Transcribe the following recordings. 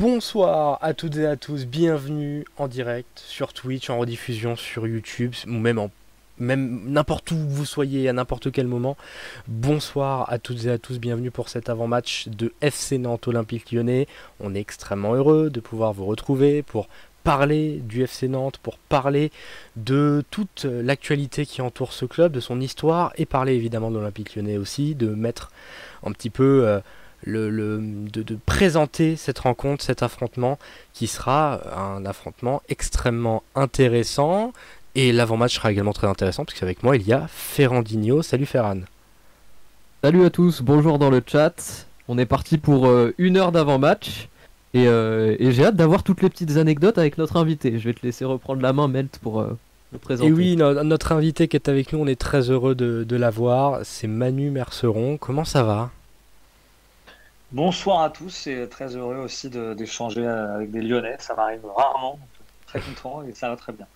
Bonsoir à toutes et à tous, bienvenue en direct sur Twitch, en rediffusion sur YouTube, ou même n'importe où vous soyez à n'importe quel moment. Bonsoir à toutes et à tous, bienvenue pour cet avant-match de FC Nantes Olympique Lyonnais. On est extrêmement heureux de pouvoir vous retrouver pour parler du FC Nantes, pour parler de toute l'actualité qui entoure ce club, de son histoire et parler évidemment de l'Olympique Lyonnais aussi, de mettre un petit peu euh, le, de, de, présenter cette rencontre, cet affrontement qui sera un affrontement extrêmement intéressant. Et l'avant-match sera également très intéressant parce qu'avec moi il y a Ferrandinho. Salut Ferran. Salut à tous, bonjour dans le chat. On est parti pour euh, une heure d'avant-match. Et, euh, et j'ai hâte d'avoir toutes les petites anecdotes avec notre invité. Je vais te laisser reprendre la main, Melt, pour euh. Et oui, no- notre invité qui est avec nous, on est très heureux de, de l'avoir. C'est Manu Merceron. Comment ça va? Bonsoir à tous et très heureux aussi de- d'échanger avec des Lyonnais. Ça m'arrive rarement, très content et ça va très bien.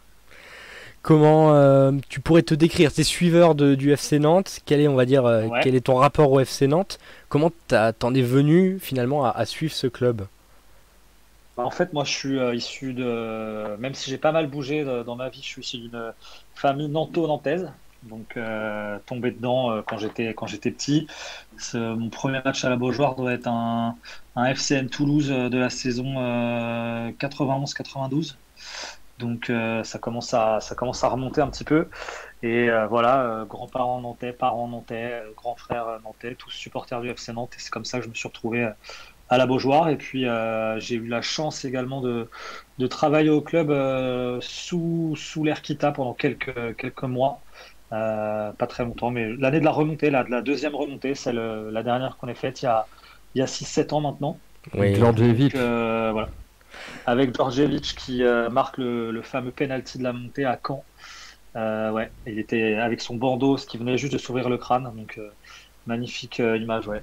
Comment euh, tu pourrais te décrire T'es suiveur de, du FC Nantes? Quel est, on va dire, euh, Ouais. quel est ton rapport au FC Nantes? Comment t'en es venu finalement à, à suivre ce club? Bah, en fait, moi, je suis euh, issu de, même si j'ai pas mal bougé de- dans ma vie, je suis issu d'une famille nanto-nantaise. Donc, euh, tombé dedans euh, quand j'étais quand j'étais petit. Mon premier match à la Beaujoire doit être un, FCN Toulouse euh, de la saison euh, 91-92. Donc, euh, ça commence à ça commence à remonter un petit peu. Et voilà, grands-parents nantais, parents nantais, grands frères nantais, tous supporters du FC Nantes. Et c'est comme ça que je me suis retrouvé à la Beaujoire. Et puis, j'ai eu la chance également de, de travailler au club sous, sous l'ère Kita pendant quelques, quelques mois. Euh, pas très longtemps, mais l'année de la remontée, là, de la deuxième remontée, c'est le- la dernière qu'on ait faite il y a, il y a 6-7 ans maintenant. Donc, euh, voilà. Avec Djordjevic qui euh, marque le, le fameux penalty de la montée à Caen. Euh, ouais, il était avec son bandeau, ce qui venait juste de s'ouvrir le crâne. Donc, euh, magnifique euh, image, ouais.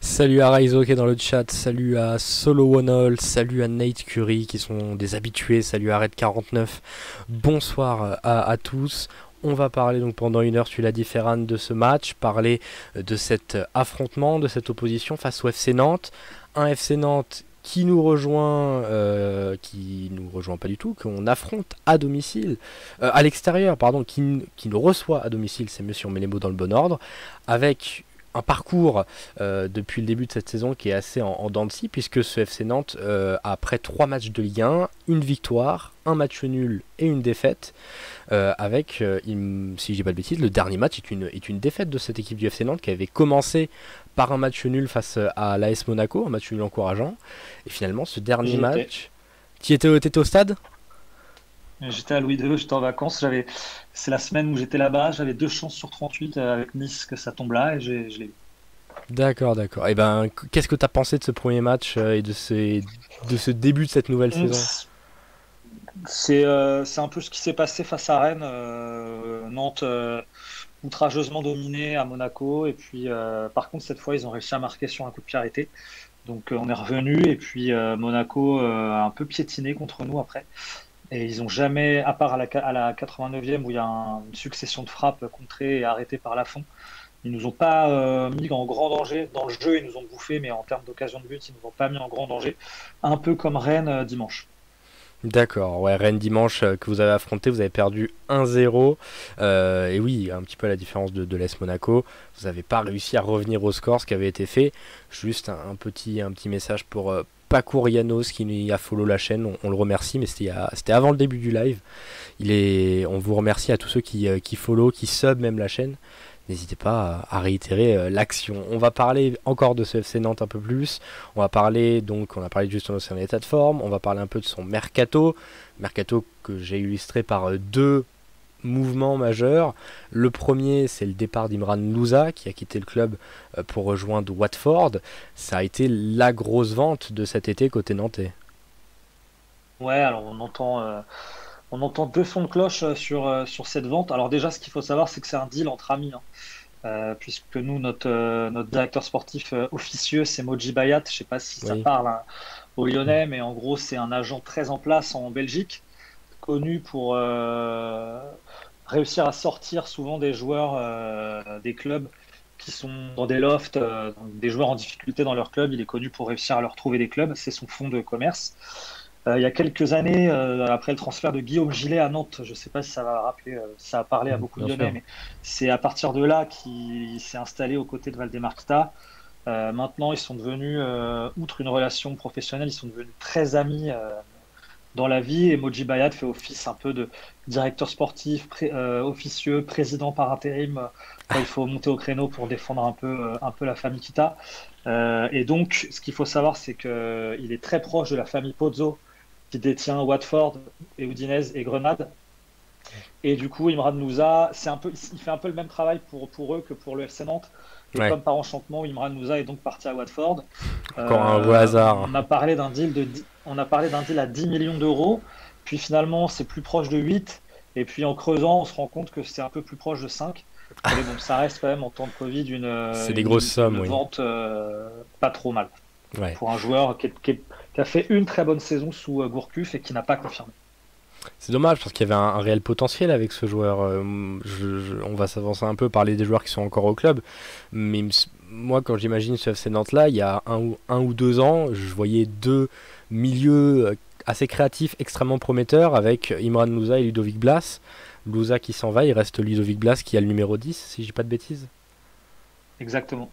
Salut à Raizo qui est dans le chat, salut à Solo One All, salut à Nate Curry qui sont des habitués, salut à Red49. Bonsoir à, à tous. On va parler donc pendant une heure, tu l'as dit de ce match, parler de cet affrontement, de cette opposition face au FC Nantes. Un FC Nantes qui nous rejoint, euh, qui nous rejoint pas du tout, qu'on affronte à domicile, euh, à l'extérieur, pardon, qui, qui nous reçoit à domicile, c'est mieux si on met les mots dans le bon ordre, avec un parcours euh, depuis le début de cette saison qui est assez en, en dents de scie, puisque ce FC Nantes, euh, après trois matchs de Ligue 1, une victoire, un match nul et une défaite, euh, avec, il si je dis pas de bêtises, le dernier match est une, est une défaite de cette équipe du FC Nantes qui avait commencé par un match nul face à l'AS Monaco, un match nul encourageant, et finalement ce dernier match... Tu étais, t'étais au stade? J'étais à Louis II, j'étais en vacances. J'avais, c'est la semaine où j'étais là-bas. J'avais deux chances sur 38 euh, avec Nice que ça tombe là et j'ai, je l'ai eu. D'accord, d'accord. Et ben, qu'est-ce que tu as pensé de ce premier match euh, et de, ces, de ce début de cette nouvelle saison? C'est, euh, c'est un peu ce qui s'est passé face à Rennes. euh, Nantes euh, outrageusement dominé à Monaco. Et puis, par contre, cette fois, ils ont réussi à marquer sur un coup de pied arrêté. Donc, on est revenu. Et puis, Monaco a un peu piétiné contre nous après. Et ils ont jamais, à part à la, à la 89e où il y a un- une succession de frappes contrées et arrêtées par Lafont, ils nous ont pas euh, mis en grand danger. Dans le jeu, ils nous ont bouffé, mais en termes d'occasion de but, ils nous ont pas mis en grand danger. Un peu comme Rennes euh, dimanche. D'accord, ouais, Rennes dimanche euh, que vous avez affronté, vous avez perdu 1-0. euh, et oui, un petit peu à la différence de, de l'Est Monaco, vous n'avez pas réussi à revenir au score, ce qui avait été fait. Juste un, petit, un petit message pour Paco Yanos qui a follow la chaîne, on, le remercie, mais c'était avant le début du live. On vous remercie à tous ceux qui, euh, qui follow, qui sub même la chaîne. N'hésitez pas à, réitérer euh, l'action. On va parler encore de ce FC Nantes un peu plus. On va parler donc, on a parlé de son état de forme. On va parler un peu de son mercato, mercato que j'ai illustré par euh, deux mouvements majeurs. Le premier, c'est le départ d'Imran Louza qui a quitté le club euh, pour rejoindre Watford. Ça a été la grosse vente de cet été côté nantais. Ouais, alors on entend, euh, on entend deux sons de cloche euh, sur, euh, sur cette vente. Alors déjà, ce qu'il faut savoir, c'est que c'est un deal entre amis. hein. Euh, puisque nous, notre, notre directeur sportif officieux, c'est Moji Bayat. Je sais pas si ça parle hein, aux Lyonnais, mais en gros, c'est un agent très en place en Belgique, connu pour euh, réussir à sortir souvent des joueurs euh, des clubs qui sont dans des lofts, des joueurs en difficulté dans leur club. Il est connu pour réussir à leur trouver des clubs. C'est son fonds de commerce. il y a quelques années, après le transfert de Guillaume Gillet à Nantes, je ne sais pas si ça va rappeler, ça a parlé à beaucoup de Lyonnais, mais c'est à partir de là qu'il s'est installé aux côtés de Valdemarquita. Euh, maintenant, ils sont devenus, euh, outre une relation professionnelle, ils sont devenus très amis euh, dans la vie. Et Moji Bayat fait office un peu de directeur sportif, officieux, président par intérim. il faut monter au créneau pour défendre un peu, un peu la famille Kita. et donc, ce qu'il faut savoir, c'est qu'il est très proche de la famille Pozzo, qui détient Watford et Udinese et Grenade. Et du coup, Imran Nouza, c'est un peu, il fait un peu le même travail pour, pour eux que pour le FC Nantes. Et comme par enchantement, Imran Nouza est donc parti à Watford. Encore un beau hasard. On a parlé d'un deal, de, on a parlé d'un deal à 10 millions d'euros. Puis finalement, c'est plus proche de 8. Et puis en creusant, on se rend compte que c'est un peu plus proche de 5. Mais bon, ça reste quand même en temps de Covid une, c'est des grosses sommes, une vente euh, pas trop mal. Pour un joueur qui, qui, a fait une très bonne saison sous euh, Gourcuff et qui n'a pas confirmé. C'est dommage parce qu'il y avait un, réel potentiel avec ce joueur. Euh, on va s'avancer un peu, parler des joueurs qui sont encore au club. Mais moi, quand j'imagine ce FC Nantes-là, il y a un ou, un ou deux ans, je voyais deux milieux euh, assez créatifs, extrêmement prometteurs avec Imran Louza et Ludovic Blas. Louza qui s'en va, il reste Ludovic Blas qui a le numéro 10, si je dis pas de bêtises. Exactement.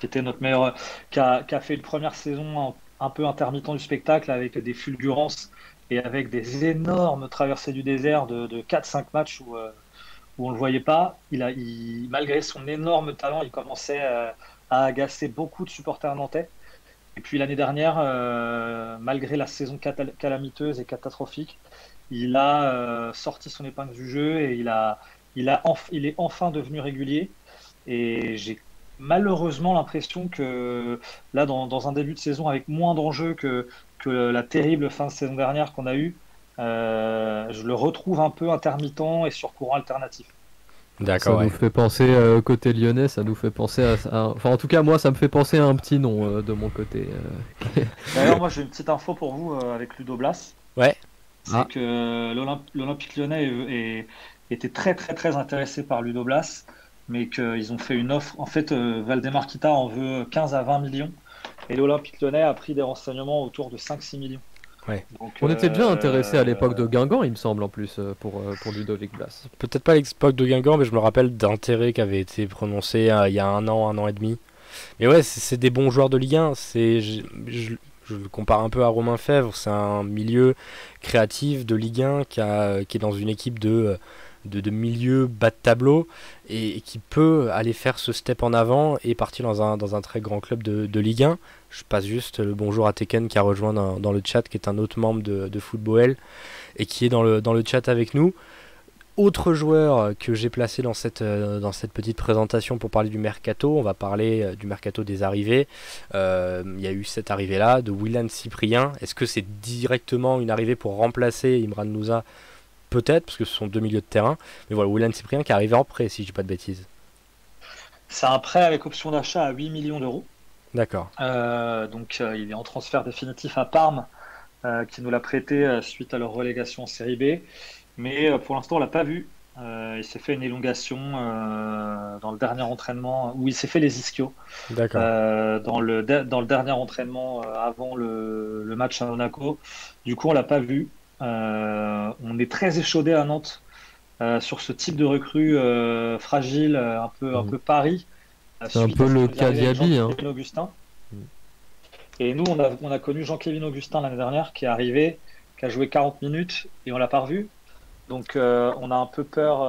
Qui notre meilleur. Qui a, qui a fait une première saison un peu intermittent du spectacle avec des fulgurances et avec des énormes traversées du désert de, 4-5 matchs où, euh, on ne le voyait pas, il a, malgré son énorme talent, il commençait euh, à agacer beaucoup de supporters nantais. Et puis l'année dernière, euh, malgré la saison calamiteuse et catastrophique, il a sorti son épingle du jeu et il, a, il, a il est enfin devenu régulier. Et j'ai malheureusement l'impression que là, dans, dans, un début de saison avec moins d'enjeux que, que la terrible fin de saison dernière qu'on a eue, euh, je le retrouve un peu intermittent et sur courant alternatif. D'accord. Ça nous fait penser euh, côté lyonnais, ça nous fait penser à, Enfin, en tout cas, moi, ça me fait penser à un petit nom euh, de mon côté. D'ailleurs, moi, j'ai une petite info pour vous avec Ludo Blas. Ouais. C'est ah. que l'Olympique lyonnais était très, très, très intéressé par Ludo Blas, mais qu'ils ont fait une offre. En fait, Valdemar Kita en veut 15 à 20 millions. Et l'Olympique lyonnais a pris des renseignements autour de 5-6 millions. on était déjà euh, intéressé à l'époque de Guingamp, il me semble, en plus, euh, pour, euh, pour Ludovic Blas. Peut-être pas l'époque de Guingamp, mais je me rappelle d'intérêt qui avait été prononcé il y a un an, un an et demi. Mais ouais, c'est des bons joueurs de Ligue 1. Je, je, je, compare un peu à Romain Fèvre, c'est un milieu créatif de Ligue 1 qui, a, qui est dans une équipe de de, milieu bas de tableau et, qui peut aller faire ce step en avant et partir dans un, très grand club de, Ligue 1. Je passe juste le bonjour à Tekken qui a rejoint dans, le chat, qui est un autre membre de, Football et qui est dans le, chat avec nous. Autre joueur que j'ai placé dans cette, euh, petite présentation pour parler du mercato, on va parler euh, du mercato des arrivées. Euh, il y a eu cette arrivée-là de Willan Cyprien. Est-ce que c'est directement une arrivée pour remplacer Imran Nouza peut-être, parce que ce sont deux milieux de terrain. Mais voilà, William Cyprien qui est arrivé en prêt, si je dis pas de bêtises. C'est un prêt avec option d'achat à 8 millions d'euros. D'accord. Euh, donc euh, il est en transfert définitif à Parme, euh, qui nous l'a prêté suite à leur relégation en série B. Mais pour l'instant, on l'a pas vu. il s'est fait une élongation dans le dernier entraînement, où il s'est fait les ischios. D'accord. dans, le dans le dernier entraînement avant le, le, match à Monaco. Du coup, on l'a pas vu. Euh, on est très échaudé à Nantes euh, sur ce type de recrue euh, fragile, un peu, un mmh. peu pari. C'est un peu le cas d'Yabi. Hein. Augustin. Mmh. Et nous, on a, on a connu Jean-Kévin Augustin l'année dernière qui est arrivé, qui a joué 40 minutes et on l'a pas revu. Donc on a un peu peur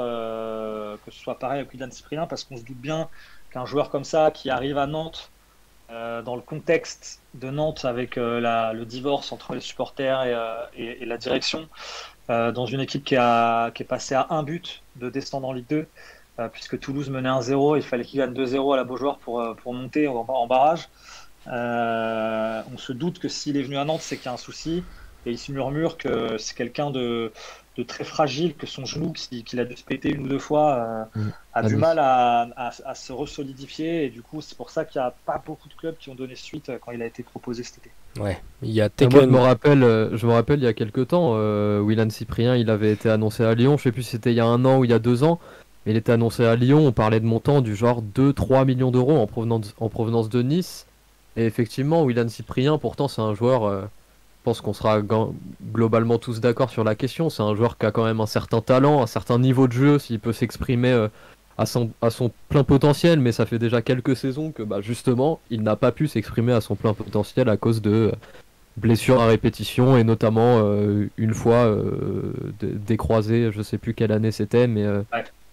que ce soit pareil avec William Cyprien parce qu'on se doute bien qu'un joueur comme ça qui arrive à Nantes euh, dans le contexte de Nantes avec euh, le divorce entre les supporters et, euh, la direction, dans une équipe qui, a, qui est passée à un but de descendre en Ligue 2, puisque Toulouse menait 1-0, il fallait qu'il gagne 2-0 à la Beaujoire pour, pour monter en, en barrage. on se doute que s'il est venu à Nantes, c'est qu'il y a un souci, et il se murmure que c'est quelqu'un de, de très fragile, que son genou, qu'il a dû se péter une ou deux fois, euh, mm. a du mal à, à, se resolidifier. Et du coup, c'est pour ça qu'il n'y a pas beaucoup de clubs qui ont donné suite euh, quand il a été proposé cet été. Ouais, il y a je me rappelle, euh, je me rappelle il y a quelques temps, euh, Willan Cyprien, il avait été annoncé à Lyon. Je sais plus si c'était il y a un an ou il y a deux ans. Il était annoncé à Lyon, on parlait de montants du genre 2-3 millions d'euros en provenance, en provenance de Nice. Et effectivement, William Cyprien, pourtant, c'est un joueur, euh, pense qu'on sera globalement tous d'accord sur la question, c'est un joueur qui a quand même un certain talent, un certain niveau de jeu, s'il peut s'exprimer euh, à, son, à son plein potentiel, mais ça fait déjà quelques saisons que bah, justement, il n'a pas pu s'exprimer à son plein potentiel à cause de blessures à répétition et notamment une fois décroisé, je sais plus quelle année c'était, mais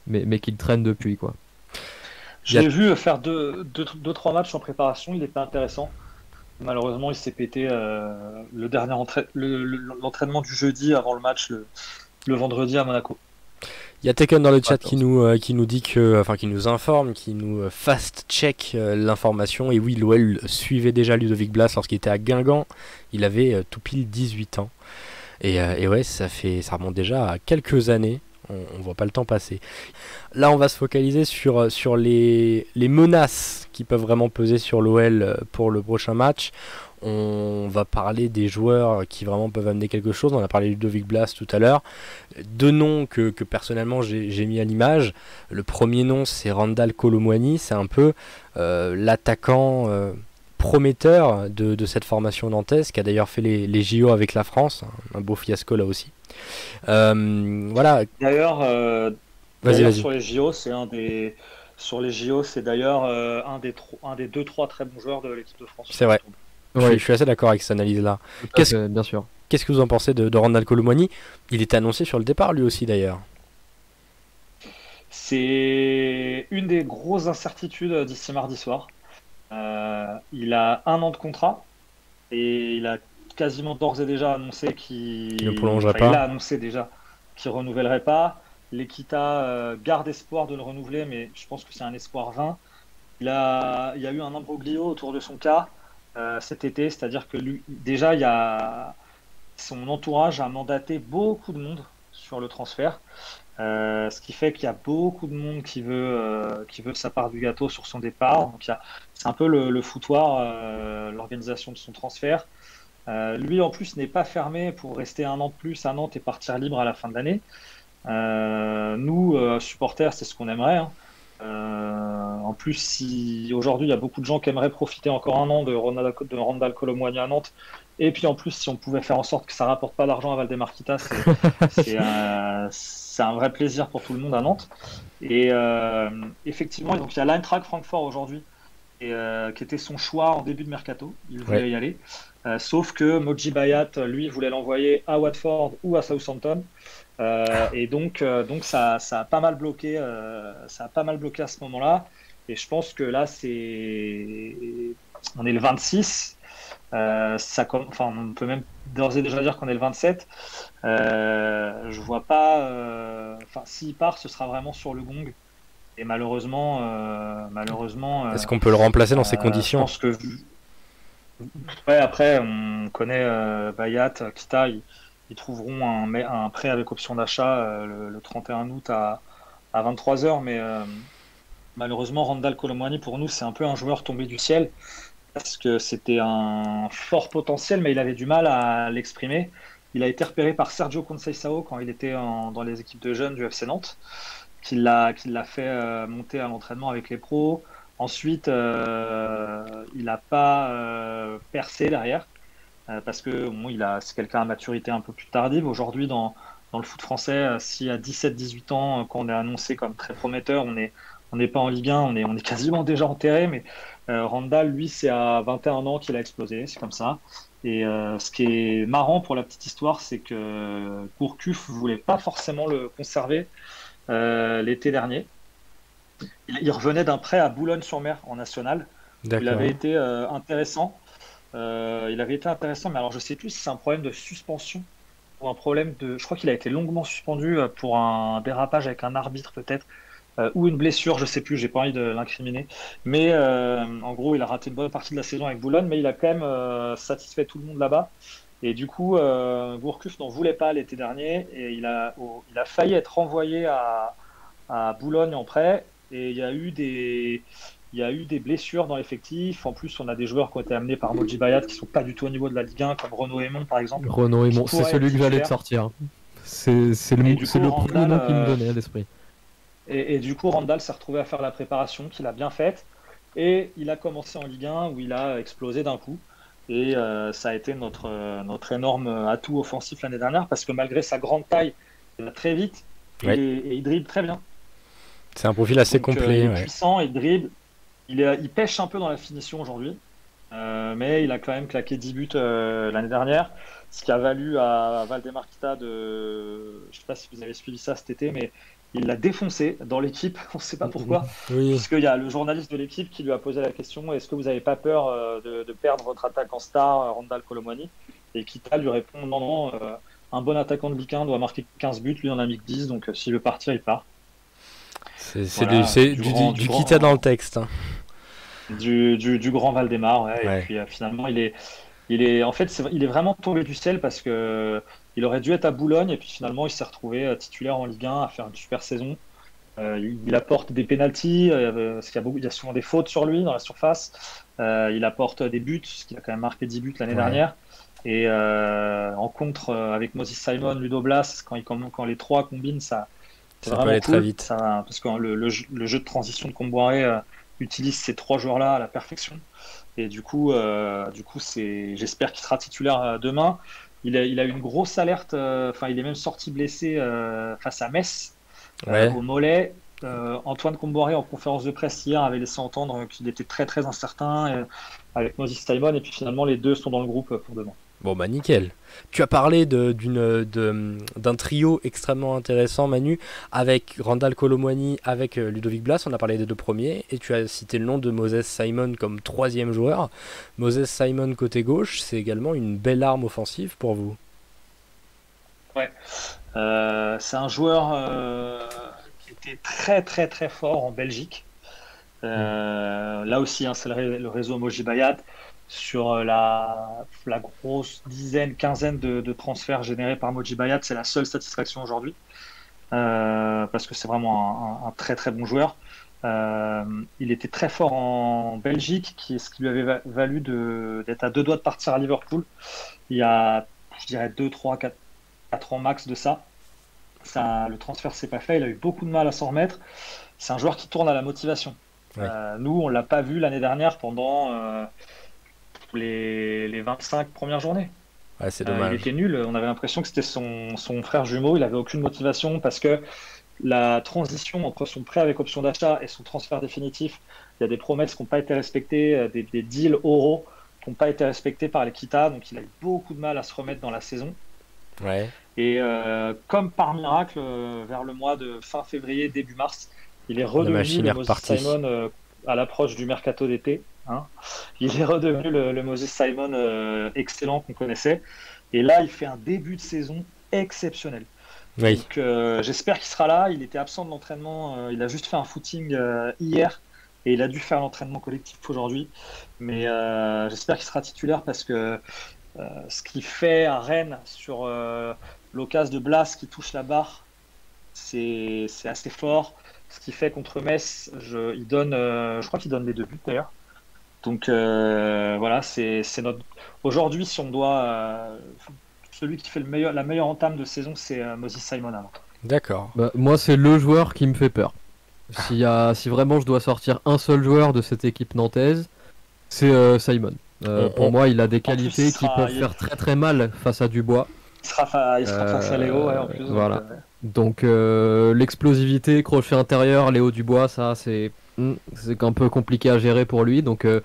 mais, mais qu'il traîne depuis. quoi. J'ai vu faire deux, deux, trois matchs en préparation, il était intéressant. Malheureusement, il s'est pété euh, le dernier l'entraînement du jeudi avant le match le, vendredi à Monaco. Il y a Tekken dans le chat qui nous, euh, qui nous dit que, enfin, qui nous informe, qui nous euh, fast-check l'information. Et oui, l'OL suivait déjà Ludovic Blas lorsqu'il était à Guingamp. Il avait tout pile 18 ans. Et, et, ouais, ça, fait, ça remonte déjà à quelques années on, voit pas le temps passer. Là, on va se focaliser sur, euh, les, menaces qui peuvent vraiment peser sur l'OL euh, pour le prochain match. On va parler des joueurs qui vraiment peuvent amener quelque chose. On a parlé de Ludovic Blas tout à l'heure. Deux noms que, personnellement j'ai mis à l'image. Le premier nom, c'est Randall Colomwani. C'est un peu euh, l'attaquant prometteur de, cette formation nantaise, qui a d'ailleurs fait les, les, JO avec la France. Un beau fiasco là aussi. Euh, voilà. D'ailleurs, euh, sur les JO, c'est un des sur les JO, c'est d'ailleurs euh, un des un des deux trois très bons joueurs de l'équipe de France. C'est vrai. je, suis assez d'accord avec cette analyse-là. Qu'est-ce bien sûr. Qu'est-ce que vous en pensez de, de Ronald Colomani Il était annoncé sur le départ lui aussi d'ailleurs. C'est une des grosses incertitudes d'ici mardi soir. Il a un an de contrat et il a quasiment d'ores et déjà annoncé qu'il ne prolongerait pas. Il a annoncé déjà qu'il renouvellerait pas. L'Equita euh, garde espoir de le renouveler, mais je pense que c'est un espoir vain. Il, a, il y a eu un imbroglio autour de son cas euh, cet été, c'est-à-dire que lui, déjà, il y a, son entourage a mandaté beaucoup de monde sur le transfert. Euh, ce qui fait qu'il y a beaucoup de monde qui veut, qui veut sa part du gâteau sur son départ. Donc c'est un peu le, foutoir, l'organisation de son transfert. Euh, lui, en plus, n'est pas fermé pour rester un an de plus à Nantes et partir libre à la fin de l'année. Euh, nous, euh, supporters, c'est ce qu'on aimerait. Hein. en plus, si aujourd'hui il y a beaucoup de gens qui aimeraient profiter encore un an de Randall, de à Nantes, et puis en plus, si on pouvait faire en sorte que ça rapporte pas d'argent à Valdemarquita, c'est un, vrai plaisir pour tout le monde à Nantes. Et effectivement, donc il y a l'Eintracht Francfort aujourd'hui, qui était son choix en début de mercato. Il voulait y aller. Euh, sauf que Moji Bayat, lui, voulait l'envoyer à Watford ou à Southampton. Euh, et donc, euh, donc ça, ça, a pas mal bloqué, ça a pas mal bloqué à ce moment-là. Et je pense que là, c'est, on est le 26. Ça, enfin, on peut même d'ores et déjà dire qu'on est le 27. je vois pas. Enfin, s'il part, ce sera vraiment sur le gong. Et malheureusement, malheureusement. Est-ce qu'on peut le remplacer dans ces conditions Je pense que Ouais, après, on connaît euh, Bayat, Kita, ils, trouveront un, un, prêt avec option d'achat euh, le, 31 août à, à 23h, mais euh, malheureusement, Randall Colomwani, pour nous, c'est un peu un joueur tombé du ciel, parce que c'était un fort potentiel, mais il avait du mal à l'exprimer. Il a été repéré par Sergio Conceição quand il était dans les équipes de jeunes du FC Nantes, qui l'a fait monter à l'entraînement avec les pros. Ensuite, euh, il n'a pas euh, percé derrière, euh, parce que bon, il a, c'est quelqu'un à maturité un peu plus tardive. Aujourd'hui, dans, dans le foot français, si à 17-18 ans, quand on est annoncé comme très prometteur, on n'est on n'est pas en Ligue 1, on est, on est quasiment déjà enterré, mais Randall, lui, c'est à 21 ans qu'il a explosé, c'est comme ça. Et ce qui est marrant pour la petite histoire, c'est que Gourcuff voulait pas forcément le conserver l'été dernier. Il, revenait d'un prêt à Boulogne-sur-Mer en national. Il avait été euh, intéressant. Euh, il avait été intéressant, mais alors je sais plus si c'est un problème de suspension ou un problème de. Je crois qu'il a été longuement suspendu euh, pour un dérapage avec un arbitre peut-être. Ou une blessure, je sais plus, j'ai pas envie de l'incriminer. Mais en gros, il a raté une bonne partie de la saison avec Boulogne, mais il a quand même satisfait tout le monde là-bas. Et du coup, Gourcuff n'en voulait pas l'été dernier et il a, il a failli être renvoyé à, à Boulogne en prêt et il y a eu des, il y a eu des blessures dans l'effectif. En plus, on a des joueurs qui ont été amenés par Moji Bayat qui sont pas du tout au niveau de la Ligue 1, comme Renaud Aymon par exemple. Renaud Aymon, c'est celui que j'allais te sortir. C'est le, le premier nom qui me donnait à l'esprit. Et, du coup, Randall s'est retrouvé à faire la préparation qu'il a bien faite. Et il a commencé en Ligue 1 où il a explosé d'un coup. Et euh, ça a été notre, notre énorme atout offensif l'année dernière parce que malgré sa grande taille, il va très vite et, il dribble très bien. C'est un profil assez complet. il est puissant, il dribble. Il, est, il pêche un peu dans la finition aujourd'hui. mais il a quand même claqué 10 buts l'année dernière ce qui a valu à Valdemar Kita de. Je ne sais pas si vous avez suivi ça cet été, mais il l'a défoncé dans l'équipe, on ne sait pas pourquoi, oui. puisqu'il y a le journaliste de l'équipe qui lui a posé la question est-ce que vous n'avez pas peur euh, de, perdre votre attaquant star, euh, Randall Colomwani Et Kita lui répond non, non, euh, un bon attaquant de Ligue 1 doit marquer 15 buts, lui en a mis que 10, donc s'il veut partir, il part. C'est du, du, Kita dans le texte. Hein. Du, grand Valdemar, ouais, et puis finalement, il est il est en fait il est vraiment tombé du ciel parce que il aurait dû être à Boulogne et puis finalement il s'est retrouvé euh, titulaire en Ligue 1 à faire une super saison. Euh, il, apporte des pénalties, euh, parce qu'il y a, y souvent des fautes sur lui dans la surface. il apporte des buts, parce qu'il a quand même marqué 10 buts l'année dernière. Et en contre avec Moses Simon, Ludo Blas, quand, il, quand les trois combinent, ça, ça peut aller très vite. Ça, parce que le, le, jeu de transition de Comboiré utilise ces trois joueurs-là à la perfection. Et du coup, euh, du coup, c'est, j'espère qu'il sera titulaire euh, demain. Il a, il a eu une grosse alerte. Euh, enfin, il est même sorti blessé face à Metz au mollet. Antoine Comboiré en conférence de presse hier avait laissé entendre qu'il était très très incertain avec Moses Simon et puis finalement les deux sont dans le groupe pour demain. Bon bah nickel. Tu as parlé d'un trio extrêmement intéressant Manu avec Randall Colomwani, avec euh, Ludovic Blas, on a parlé des deux premiers, et tu as cité le nom de Moses Simon comme troisième joueur. Moses Simon côté gauche, c'est également une belle arme offensive pour vous. Ouais, euh, c'est un joueur euh, qui était très très très fort en Belgique. Là aussi, hein, c'est le, réseau Moji Bayat sur euh, la, la, grosse dizaine, quinzaine de, transferts générés par Moji Bayat, c'est la seule satisfaction aujourd'hui. Euh, parce que c'est vraiment un, très très bon joueur. Euh, il était très fort en Belgique, qui, ce qui lui avait valu d'être à deux doigts de partir à Liverpool. Il y a, je dirais, 2, 3, 4, 4 ans max de ça. ça le transfert s'est pas fait, il a eu beaucoup de mal à s'en remettre. C'est un joueur qui tourne à la motivation. nous, on l'a pas vu l'année dernière pendant les, les 25 premières journées. c'est euh, dommage. il était nul. On avait l'impression que c'était son, son, frère jumeau. Il avait aucune motivation parce que la transition entre son prêt avec option d'achat et son transfert définitif, il y a des promesses qui n'ont pas été respectées, euh, des, des deals oraux qui n'ont pas été respectés par l'Equita. Donc il a eu beaucoup de mal à se remettre dans la saison. Ouais. Et euh, comme par miracle, vers le mois de fin février, début mars, il est redevenu le Moses Simon à l'approche du mercato d'été. Hein. Il est redevenu le, Moses Simon euh, excellent qu'on connaissait. Et là, il fait un début de saison exceptionnel. Donc euh, j'espère qu'il sera là. Il était absent de l'entraînement. Euh, il a juste fait un footing hier et il a dû faire l'entraînement collectif aujourd'hui. Mais j'espère qu'il sera titulaire parce que ce qu'il fait à Rennes sur l'occasion de Blas qui touche la barre, c'est assez fort. Ce qu'il fait contre Metz, je, il donne, je crois qu'il donne les deux buts d'ailleurs. Donc euh, voilà, c'est notre. Aujourd'hui, si on doit. Euh, celui qui fait le meilleur, la meilleure entame de saison, c'est euh, Moses Simon D'accord. Bah, moi, c'est le joueur qui me fait peur. Si, si vraiment je dois sortir un seul joueur de cette équipe nantaise, c'est Simon. pour moi, il a des qualités qui peuvent faire très très mal face à Dubois. Il sera, face à Léo, en plus. Voilà. Donc, l'explosivité, crochet intérieur, Léo Dubois, ça, c'est c'est un peu compliqué à gérer pour lui. Donc euh,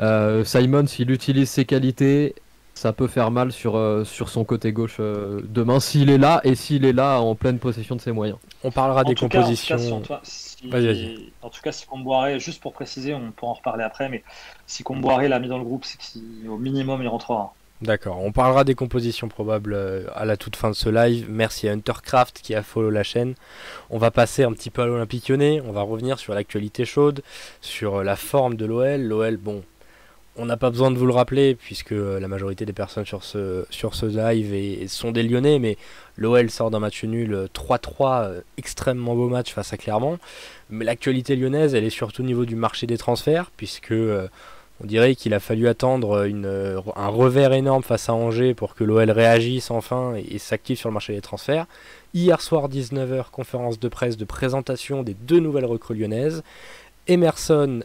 euh, Simon, s'il utilise ses qualités, ça peut faire mal sur, euh, sur son côté gauche demain s'il est là et s'il est là en pleine possession de ses moyens. On parlera des compositions. en, tout cas, si, en tout cas, si Comboiré, juste pour préciser, on pourra en reparler après, mais si Comboiré l'a mis dans le groupe, c'est qu'au minimum il rentrera. D'accord, on parlera des compositions probables euh, à la toute fin de ce live. Merci à Huntercraft qui a follow la chaîne. On va passer un petit peu à l'Olympique Lyonnais, on va revenir sur l'actualité chaude, sur euh, la forme de l'OL. L'OL, bon, on n'a pas besoin de vous le rappeler puisque euh, la majorité des personnes sur ce, sur ce live sont des Lyonnais, mais l'OL sort d'un match nul 3-3, extrêmement beau match face à Clermont. Mais l'actualité lyonnaise, elle est surtout au niveau du marché des transferts puisque On dirait qu'il a fallu attendre un revers énorme face à Angers pour que l'OL réagisse enfin et, s'active sur le marché des transferts. Hier soir 19h, conférence de presse de présentation des deux nouvelles recrues lyonnaises. Emerson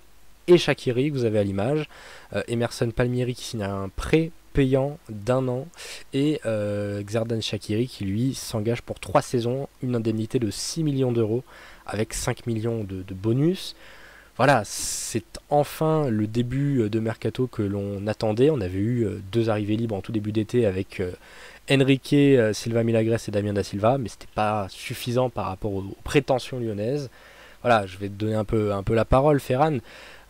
et Shakiri, que vous avez à l'image. Euh, Emerson Palmieri qui signe un prêt payant d'un an et euh, Xerdan Shakiri qui lui s'engage pour trois saisons, une indemnité de 6 millions d'euros avec 5 millions de, bonus. Voilà, c'est enfin le début de mercato que l'on attendait. On avait eu euh, deux arrivées libres en tout début d'été avec Enrique, Silva Milagres et Damien da Silva, mais c'était pas suffisant par rapport aux, prétentions lyonnaises. Voilà, je vais te donner un peu, la parole, Ferran.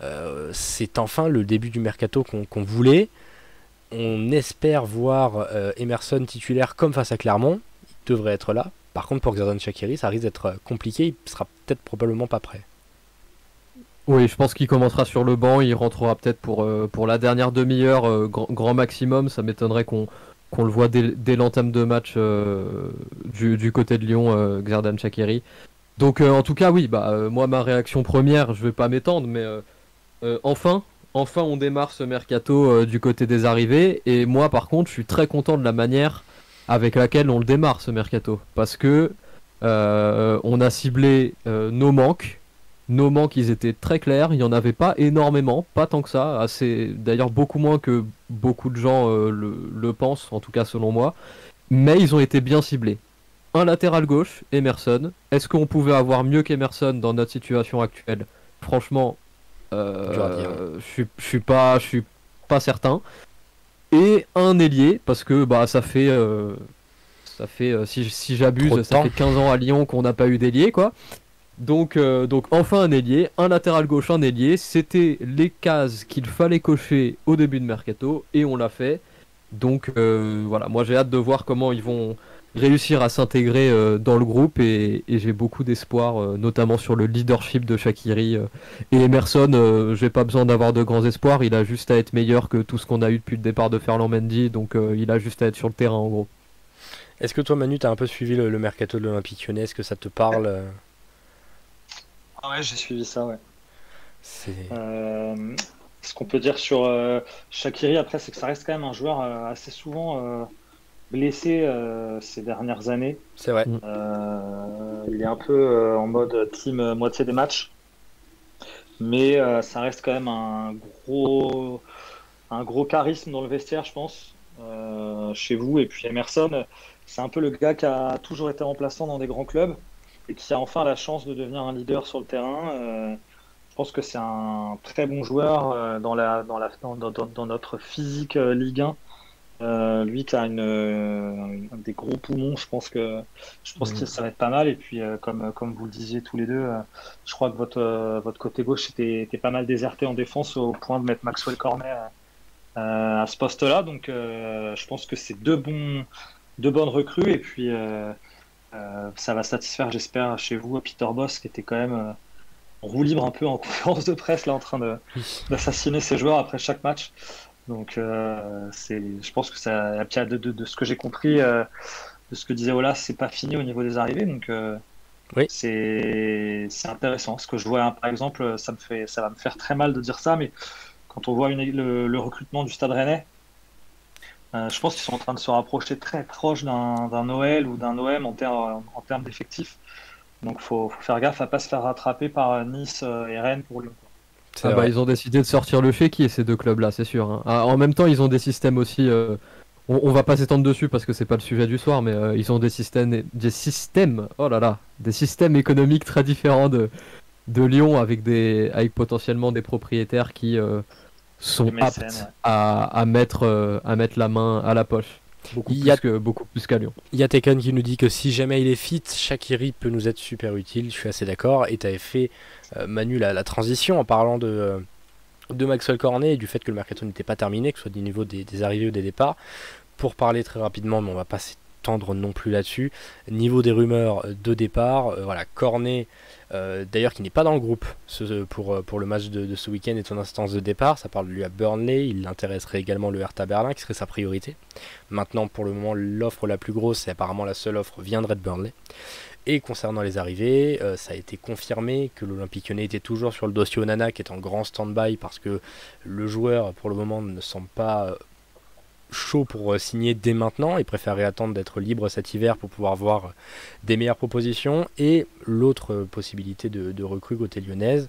Euh, c'est enfin le début du mercato qu'on voulait. On espère voir euh, Emerson titulaire comme face à Clermont. Il devrait être là. Par contre, pour Xerdan Shakiri, ça risque d'être compliqué. Il sera peut-être probablement pas prêt. Oui, je pense qu'il commencera sur le banc. Il rentrera peut-être pour, euh, la dernière demi-heure, grand, maximum. Ça m'étonnerait qu'on le voit dès, l'entame de match du, côté de Lyon, Xerdan Shakiri. Donc, en tout cas, oui, bah, moi, ma réaction première, je vais pas m'étendre, mais euh, enfin, enfin on démarre ce mercato euh, du côté des arrivées. Et moi, par contre, je suis très content de la manière avec laquelle on le démarre ce mercato. Parce que euh, on a ciblé nos manques. Nos manques, ils étaient très clairs. Il n'y en avait pas énormément, pas tant que ça. Assez, d'ailleurs, beaucoup moins que beaucoup de gens le, le, pensent, en tout cas selon moi. Mais ils ont été bien ciblés. Un latéral gauche, Emerson. Est-ce qu'on pouvait avoir mieux qu'Emerson dans notre situation actuelle? Franchement, euh, je suis pas, je suis pas certain. Et un ailier parce que bah ça fait, euh, ça fait euh, si, si j'abuse, ça fait 15 ans à Lyon qu'on n'a pas eu d'ailier quoi. Donc, donc enfin un ailier, un latéral gauche, un ailier, c'était les cases qu'il fallait cocher au début de mercato et on l'a fait. Donc voilà, moi j'ai hâte de voir comment ils vont réussir à s'intégrer euh, dans le groupe et, j'ai beaucoup d'espoir, euh, notamment sur le leadership de Shakiri. Euh. et Emerson, j'ai pas besoin d'avoir de grands espoirs, il a juste à être meilleur que tout ce qu'on a eu depuis le départ de Ferland Mendy, donc il a juste à être sur le terrain en gros. Est-ce que toi Manu, tu as un peu suivi le, mercato de l'Olympique lyonnais? Est-ce que ça te parle? Ouais, j'ai suivi ça, ouais. ce qu'on peut dire sur Shakiri après, c'est que ça reste quand même un joueur assez souvent blessé euh, ces dernières années. C'est vrai. Euh, il est un peu euh, en mode team moitié des matchs. Mais ça reste quand même un gros, un gros charisme dans le vestiaire, je pense, chez vous. Et puis Emerson, c'est un peu le gars qui a toujours été remplaçant dans des grands clubs et qui a enfin la chance de devenir un leader sur le terrain. je pense que c'est un très bon joueur dans, la, dans, la, dans, dans notre physique Ligue 1. Euh, lui qui a une, euh, des gros poumons, je pense que je pense que ça va être pas mal. Et puis euh, comme comme vous le disiez tous les deux, je crois que votre votre côté gauche était, était, pas mal déserté en défense au point de mettre Maxwell Cornet à ce poste-là. Donc je pense que c'est deux bons deux bonnes recrues et puis ça va satisfaire, j'espère, chez vous Peter Boss qui était quand même en roue libre un peu en conférence de presse là en train d'assassiner ses joueurs après chaque match. Donc, euh, c'est, je pense que ça, de, de, de ce que j'ai compris, euh, de ce que disait Ola, c'est pas fini au niveau des arrivées. Donc, euh, oui. c'est, c'est intéressant. Ce que je vois, par exemple, ça me fait, ça va me faire très mal de dire ça, mais quand on voit une, le, recrutement du Stade Rennais, je pense qu'ils sont en train de se rapprocher très proche d'un, d'un Noël ou d'un OM en, termes en termes d'effectifs. Donc, faut, faut faire gaffe à pas se faire rattraper par Nice et Rennes pour Lyon. Ah bah, ils ont décidé de sortir le chéquier, ces deux clubs-là, c'est sûr. Hein. Ah, en même temps, ils ont des systèmes aussi. Euh, on, va pas s'étendre dessus parce que c'est pas le sujet du soir, mais euh, ils ont des systèmes, des systèmes, oh là là, des systèmes économiques très différents de, de Lyon avec des, avec potentiellement des propriétaires qui euh, sont aptes à, mettre, à mettre la main à la poche. Beaucoup il plus, que, beaucoup plus qu'à Lyon. Il y a Tekken qui nous dit que si jamais il est fit, Shakiri peut nous être super utile. Je suis assez d'accord. Et tu avais fait, euh, Manu, la, transition en parlant de, euh, de Maxwell Cornet et du fait que le mercato n'était pas terminé, que ce soit du niveau des, arrivées ou des départs. Pour parler très rapidement, mais on va pas s'étendre non plus là-dessus. Niveau des rumeurs de départ, euh, voilà, Cornet euh, d'ailleurs qui n'est pas dans le groupe pour, euh, pour le match de, ce week-end et son instance de départ. Ça parle de lui à Burnley, il intéresserait également le Hertha Berlin qui serait sa priorité. Maintenant pour le moment l'offre la plus grosse et apparemment la seule offre viendrait de Burnley. Et concernant les arrivées, euh, ça a été confirmé que l'Olympique Lyonnais était toujours sur le dossier Onana qui est en grand stand-by parce que le joueur pour le moment ne semble pas chaud pour euh, signer dès maintenant. Il préférerait attendre d'être libre cet hiver pour pouvoir voir des meilleures propositions. Et l'autre possibilité de, de recrue côté lyonnaise,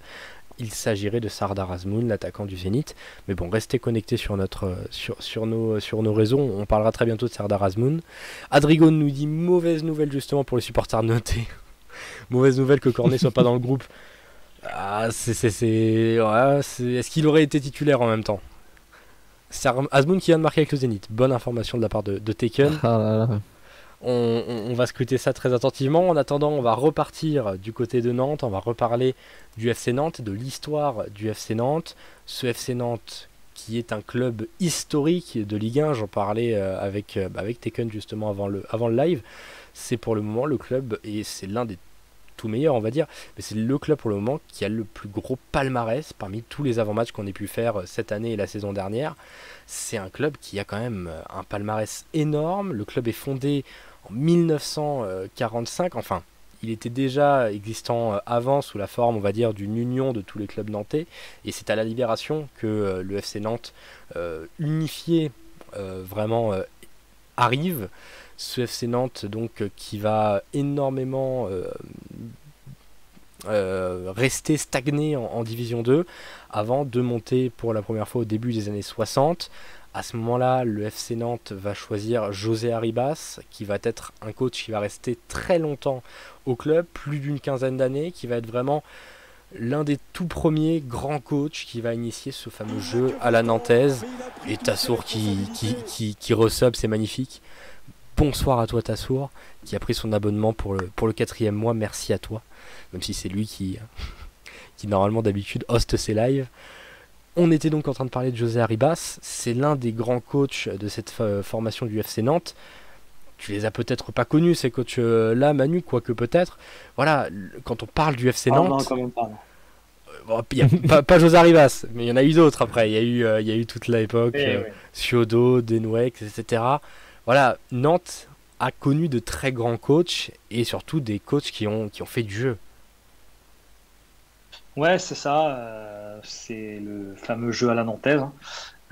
il s'agirait de Sardar Azmoun, l'attaquant du Zénith. Mais bon, restez connectés sur, notre, sur, sur, nos, sur nos réseaux. On parlera très bientôt de Sardar Azmoun. Adrigon nous dit mauvaise nouvelle justement pour les supporters notés. mauvaise nouvelle que Cornet soit pas dans le groupe. Ah, c'est, c'est, c'est, ouais, c'est... Est-ce qu'il aurait été titulaire en même temps? C'est Azmoun qui vient de marquer avec le Zénith. Bonne information de la part de, de Taken. Ah là là. On, on, on, va scruter ça très attentivement. En attendant, on va repartir du côté de Nantes. On va reparler du FC Nantes, de l'histoire du FC Nantes. Ce FC Nantes qui est un club historique de Ligue 1. J'en parlais euh, avec, euh, avec Taken justement avant le, avant le live. C'est pour le moment le club, et c'est l'un des tout meilleurs, on va dire, mais c'est le club pour le moment qui a le plus gros palmarès parmi tous les avant-matchs qu'on ait pu faire cette année et la saison dernière. C'est un club qui a quand même un palmarès énorme. Le club est fondé en 1945, enfin, il était déjà existant avant sous la forme, on va dire, d'une union de tous les clubs nantais. Et c'est à la Libération que euh, le FC Nantes euh, unifié euh, vraiment euh, arrive. Ce FC Nantes donc qui va énormément rester stagné en, Division 2 avant de monter pour la première fois au début des années 60 à ce moment-là, le FC Nantes va choisir José Arribas, qui va être un coach qui va rester très longtemps au club, plus d'une quinzaine d'années, qui va être vraiment l'un des tout premiers grands coachs qui va initier ce fameux jeu à la nantaise. Et Tassour qui, qui, qui, qui c'est magnifique. Bonsoir à toi Tassour, qui a pris son abonnement pour le, pour le quatrième mois, merci à toi. Même si c'est lui qui, qui normalement d'habitude hoste ses lives. On était donc en train de parler de José Arribas, c'est l'un des grands coachs de cette formation du FC Nantes. Tu les as peut-être pas connus ces coachs-là, Manu, quoique peut-être. Voilà, quand on parle du FC Nantes. Oh non, quand même pas. Bon, y a pas, pas, José Arribas, mais il y en a eu d'autres après. Il y, a eu, euh, il y a eu toute l'époque, Eh euh, oui. Ciodo, Denouex, etc. Voilà, Nantes a connu de très grands coachs et surtout des coachs qui ont, qui ont fait du jeu. Ouais, c'est ça. euh, c'est le fameux jeu à la nantaise hein,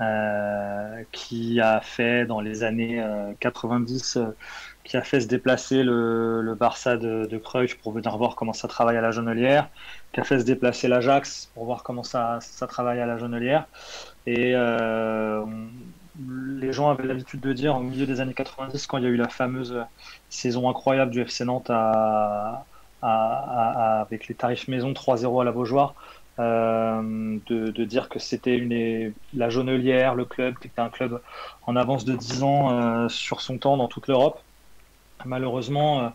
euh, qui a fait dans les années euh, 90, euh, qui a fait se déplacer le, Barça de, de pour venir voir comment ça travaille à la Jonelière, qui a fait se déplacer l'Ajax pour voir comment ça, travaille à la Jonelière. Et les gens avaient l'habitude de dire au milieu des années 90, quand il y a eu la fameuse saison incroyable du FC Nantes avec les tarifs maison 3-0 à la Beaujoire, euh, de, dire que c'était la Jaunelière, le club, qui était un club en avance de 10 ans euh, sur son temps dans toute l'Europe. Malheureusement, euh,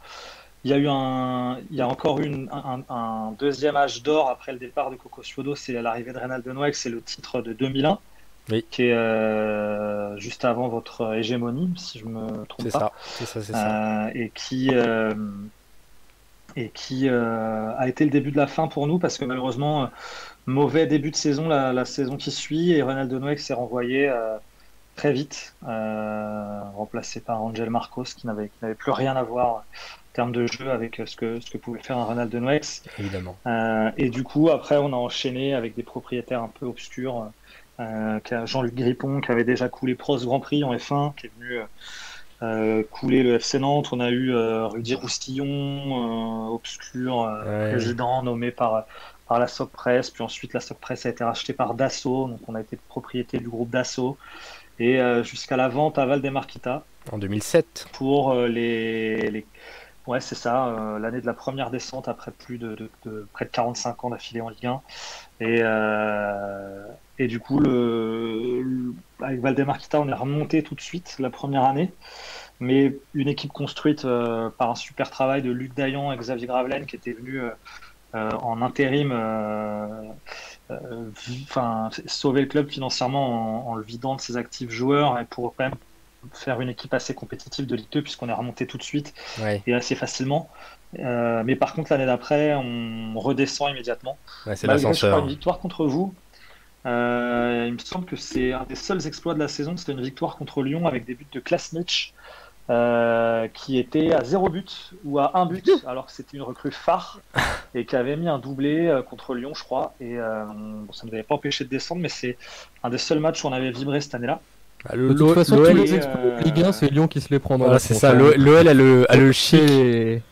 il y a eu encore une, un, deuxième âge d'or après le départ de Coco c'est l'arrivée de Reynald Denouex, c'est le titre de 2001. Oui. qui est euh, juste avant votre hégémonie, si je me trompe c'est pas. Ça. Euh, et qui, euh, et qui a été le début de la fin pour nous parce que malheureusement, mauvais début de saison, la, la saison qui suit, et Ronaldo Noël s'est renvoyé très vite, remplacé par Angel Marcos qui n'avait plus rien à voir en termes de jeu avec ce que, ce que pouvait faire un Ronaldo Noël. Évidemment. Et du coup, après, on a enchaîné avec des propriétaires un peu obscurs. Euh, Jean-Luc Grippon qui avait déjà coulé Pros Grand Prix en F1, qui est venu euh, couler le FC Nantes. On a eu euh, Rudy Roustillon, obscur Ouais. président nommé par, par la Soc Press. Puis ensuite, la Soc Press a été rachetée par Dassault, donc on a été propriété du groupe Dassault. Et jusqu'à la vente à Valdemarquita En 2007. pour les, les... Ouais, c'est ça, euh, l'année de la première descente après plus de, de, de près de 45 ans d'affilée en Ligue 1. Et, euh, et du coup, le, le, avec Valdemarquita, on est remonté tout de suite la première année. Mais une équipe construite euh, par un super travail de Luc Dayan et Xavier Gravelaine qui était venu euh, en intérim enfin, sauver le club financièrement en, en, le vidant de ses actifs joueurs et pour quand même faire une équipe assez compétitive de Ligue 2 puisqu'on est remonté tout de suite ouais. et assez facilement. Euh, mais par contre, l'année d'après, on redescend immédiatement. Ouais, c'est l'ascenseur. Une victoire contre vous. Euh, il me semble que c'est un des seuls exploits de la saison. C'était une victoire contre Lyon avec des buts de Klasnich euh, qui était à zéro but ou à un but, alors que c'était une recrue phare et qui avait mis un doublé euh, contre Lyon, je crois. Et euh, bon, ça ne nous avait pas empêché de descendre, mais c'est un des seuls matchs où on avait vibré cette année-là. Ah, le- De toute façon, tous l'OL, les exploits de Ligue 1, c'est Lyon qui se les prend dans voilà, la c'est ça. hein. L'OL a le, a le chic. Et-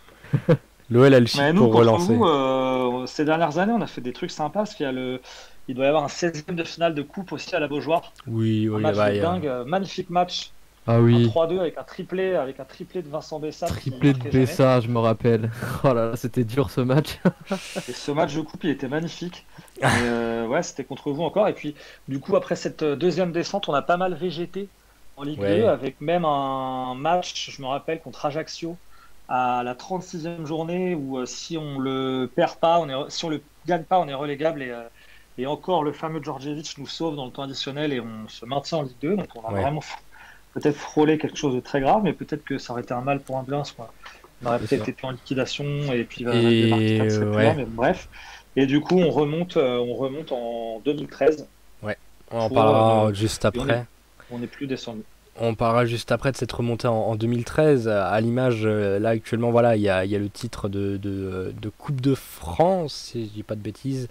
L'OL a le nous, pour relancer. vous, euh, ces dernières années, on a fait des trucs sympas parce qu'il y a le. Il doit y avoir un 16e de finale de coupe aussi à la Beaujoire. Oui, Un oui, match bah, de y a- dingue, euh, magnifique match. Ah Un oui, 3-2 avec un triplé, avec un triplé de Vincent Bessa. triplé de jamais. Bessa, je me rappelle. Oh là là, c'était dur ce match. Et ce match de coupe, il était magnifique. Et, euh, ouais, c'était contre vous encore. Et puis, du coup, après cette deuxième descente, on a pas mal végété en Ligue Ouais. 2 avec même un match, je me rappelle, contre Ajaccio à la 36e journée où euh, si on le perd pas, on est, si on le gagne pas, on est relégable. Et, euh, et encore, le fameux Djordjevic nous sauve dans le temps additionnel et on se maintient en Ligue 2. Donc, on a Ouais. vraiment peut-être frôlé quelque chose de très grave, mais peut-être que ça aurait été un mal pour un. Quoi. On aurait peut-être été en liquidation et puis euh, Et, plus ouais. mais bref. Et du coup, on remonte, euh, on remonte en 2013. On en parlera euh, juste après. On n'est plus descendu. On parlera juste après de cette remontée en, en 2013. À l'image, euh, là actuellement, voilà, il y a, il y a le titre de, de- de Coupe de France, si je dis pas de bêtises.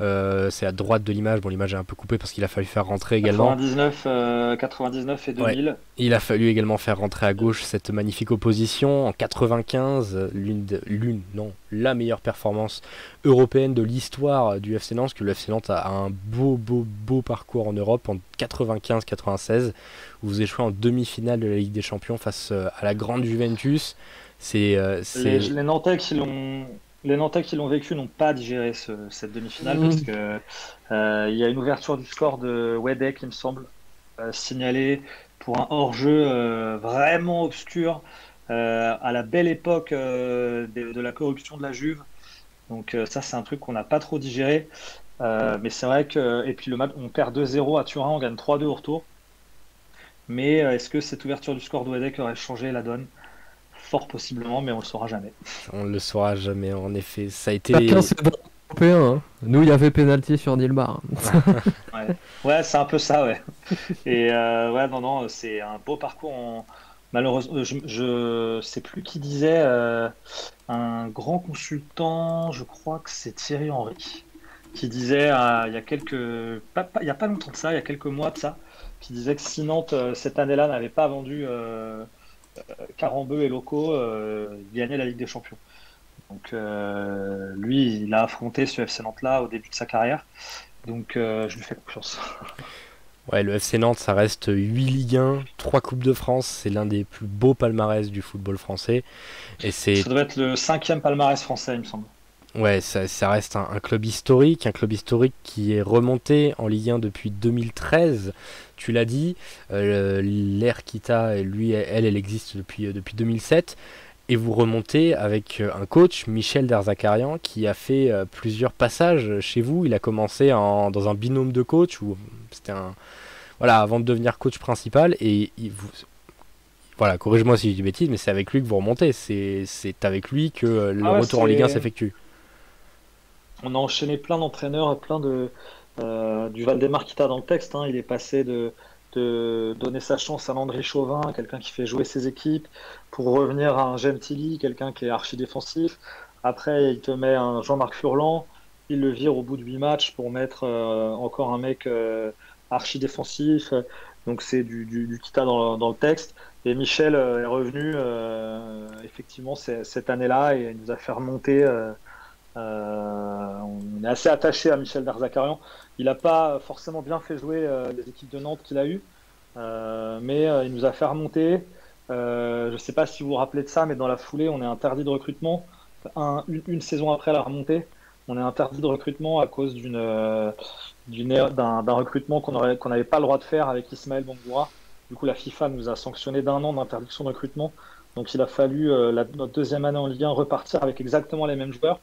Euh, c'est à droite de l'image. Bon, l'image est un peu coupée parce qu'il a fallu faire rentrer également. 99, euh, 99 et 2000. Il a fallu également faire rentrer à gauche cette magnifique opposition. En 95, euh, l'une, l'une, non, la meilleure performance européenne de l'histoire du FC Nantes, parce que le FC Nantes a un beau, beau, beau parcours en Europe en 95-96, où vous échouez en demi-finale de la Ligue des Champions face euh, à la grande Juventus. C'est, euh, c'est- Les, les Nantais qui l'ont. Les Nantais qui l'ont vécu n'ont pas digéré ce- cette demi-finale Mhm. parce que euh, il y a une ouverture du score de Wedek, il me semble, euh, signalée pour un hors-jeu euh, vraiment obscur euh, à la belle époque euh, de, de la corruption de la Juve. Donc euh, ça, c'est un truc qu'on n'a pas trop digéré. Euh, mais c'est vrai que et puis le match, on perd 2-0 à Turin, on gagne 3-2 au retour. Mais euh, est-ce que cette ouverture du score de Wedek aurait changé la donne? Fort possiblement, mais on le saura jamais. on ne le saura jamais. En effet, ça a été. Hein. Nous, il y avait pénalty sur Nilmar. Ouais, c'est un peu ça, ouais. Et euh, ouais, non, non, c'est un beau parcours. En... Malheureusement, je, je sais plus qui disait, euh, un grand consultant, je crois que c'est Thierry Henry, qui disait euh, il y a quelques, pas, il y a pas longtemps de ça, il y a quelques mois de ça, qui disait que si Nantes euh, cette année-là n'avait pas vendu euh, euh, et Loco, euh, il gagnait la Ligue des Champions. Donc euh, lui, il a affronté ce FC Nantes-là au début de sa carrière. Donc euh, je lui fais confiance. Ouais, le FC Nantes, ça reste 8 Ligue 1, 3 Coupes de France. C'est l'un des plus beaux palmarès du football français. Et c'est Ça doit être le cinquième palmarès français, il me semble. Ouais, ça, ça reste un, un club historique, un club historique qui est remonté en Ligue 1 depuis 2013. Tu l'as dit, euh, l'ère Kita, lui, elle, elle existe depuis, euh, depuis 2007. Et vous remontez avec euh, un coach, Michel Derzakarian, qui a fait euh, plusieurs passages chez vous. Il a commencé en- dans un binôme de coach, où c'était un. Voilà, avant de devenir coach principal. Et il vous. Voilà, corrige-moi si je dis bêtises, mais c'est avec lui que vous remontez. C'est avec lui que euh, le Ah ouais, retour en Ligue 1 c'est- s'effectue. On a enchaîné plein d'entraîneurs, plein de. euh, du Valdemar Kita dans le texte. hein. Il est passé de, de donner sa chance à Landry Chauvin, quelqu'un qui fait jouer ses équipes, pour revenir à un Gentili, quelqu'un qui est archi défensif. Après, il te met un Jean-Marc Furlan. Il le vire au bout de 8 matchs pour mettre euh, encore un mec euh, archi défensif. Donc c'est du, du, dans, le- texte. Et Michel euh, est revenu euh, effectivement cette année-là et il nous a fait remonter. euh, euh, on est assez attaché à Michel Darzakarian. Il n'a pas forcément bien fait jouer euh, les équipes de Nantes qu'il a eues, euh, mais euh, il nous a fait remonter. Euh, je ne sais pas si vous vous rappelez de ça, mais dans la foulée, on est interdit de recrutement. Un- une, saison après la remontée, on est interdit de recrutement à cause d'une, euh, d'un, recrutement qu'on qu'on n'avait pas le droit de faire avec Ismaël Bangoura. Du coup, la FIFA nous a sanctionné d'un an d'interdiction de recrutement. Donc, il a fallu, euh, la- notre deuxième année en Ligue 1, repartir avec exactement les mêmes joueurs.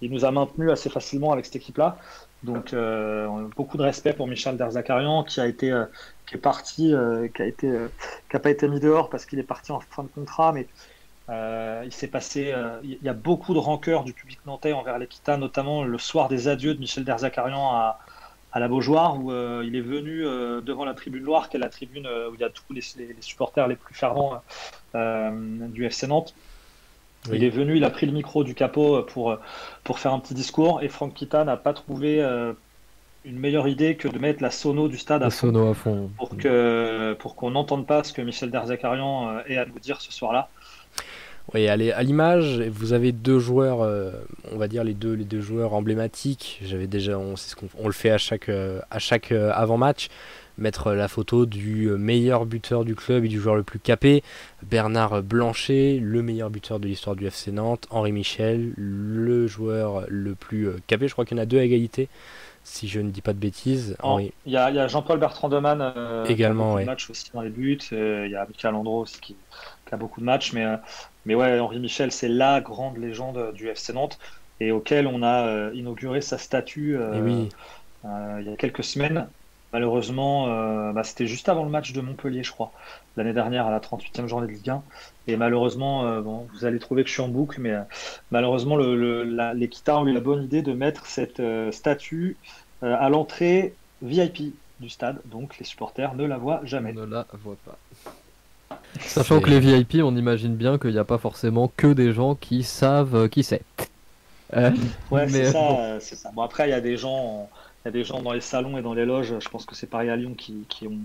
Il nous a maintenus assez facilement avec cette équipe-là. Donc, euh, beaucoup de respect pour Michel Derzakarian, qui a été, euh, qui est parti, qui a été, qui a pas été mis dehors parce qu'il est parti en fin de contrat, mais il s'est passé, il y a beaucoup de rancœur du public nantais envers l'Equita, notamment le soir des adieux de Michel Derzakarian à, à la Beaujoire où il est venu devant la tribune Loire, qui est la tribune où il y a tous les, supporters les plus fervents du FC Nantes. Il est venu, il a pris le micro du capot pour, pour faire un petit discours et Franck Kita n'a pas trouvé une meilleure idée que de mettre la sono du stade à, fond, à fond, pour que pour qu'on n'entende pas ce que Michel Derzakarian ait à nous dire ce soir-là. Oui, allez, à l'image, vous avez deux joueurs, euh, on va dire les deux, les deux joueurs emblématiques. J'avais déjà, on, ce on le fait à chaque, euh, à chaque euh, avant-match, mettre la photo du meilleur buteur du club et du joueur le plus capé, Bernard Blanchet, le meilleur buteur de l'histoire du FC Nantes, Henri Michel, le joueur le plus capé. Je crois qu'il y en a deux à égalité si je ne dis pas de bêtises. Il y a, Jean-Paul Bertrand Deman également, qui a match aussi dans les buts. Il y a Michael Andro aussi qui, qui, a beaucoup de matchs, mais mais ouais, Henri Michel, c'est la grande légende du FC Nantes et auquel on a euh, inauguré sa statue euh, oui. Euh, il y a quelques semaines. Malheureusement, bah, c'était juste avant le match de Montpellier, je crois, l'année dernière à la 38e journée de Ligue 1. Et malheureusement, bon, vous allez trouver que je suis en boucle, mais malheureusement, le, les ont eu la bonne idée de mettre cette statue à l'entrée VIP du stade, donc les supporters ne la voient jamais. On ne la voit pas. Sachant que les VIP, on imagine bien qu'il n'y a pas forcément que des gens qui savent euh, qui c'est. Euh, ouais, c'est ça, bon. ça, Bon, après, il y a des gens. Il y a des gens dans les salons et dans les loges, je pense que c'est pareil à Lyon qui, qui ont,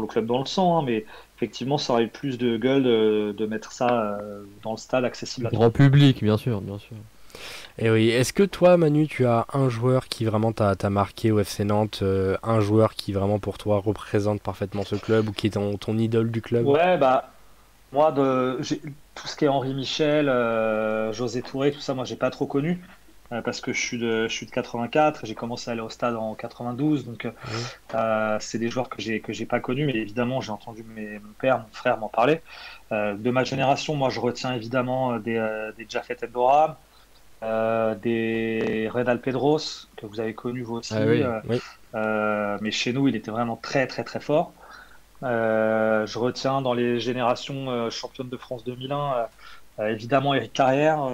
le club dans le sang, hein, mais effectivement, ça aurait plus de gueule de, mettre ça euh, dans le stade accessible à Grand public, bien sûr, bien sûr. Et oui, est-ce que toi, Manu, tu as un joueur qui vraiment t'a marqué au FC Nantes, un joueur qui vraiment pour toi représente parfaitement ce club ou qui est ton, ton idole du club? Ouais, bah moi, de, tout ce qui est Henri Michel, euh, José Touré, tout ça, moi, j'ai pas trop connu euh, parce que je suis de, je suis de 84. J'ai commencé à aller au stade en 92, donc euh, c'est des joueurs que j'ai que j'ai pas connus, mais évidemment, j'ai entendu mes, mon père, mon frère m'en parler. de ma génération, moi, je retiens évidemment des, des Jafet Endoram, des Redal Pedros que vous avez connu vous aussi. Ah mais chez nous, il était vraiment très très très fort. Euh, je retiens dans les générations euh, championnes de France 2001, euh, évidemment Eric Carrière.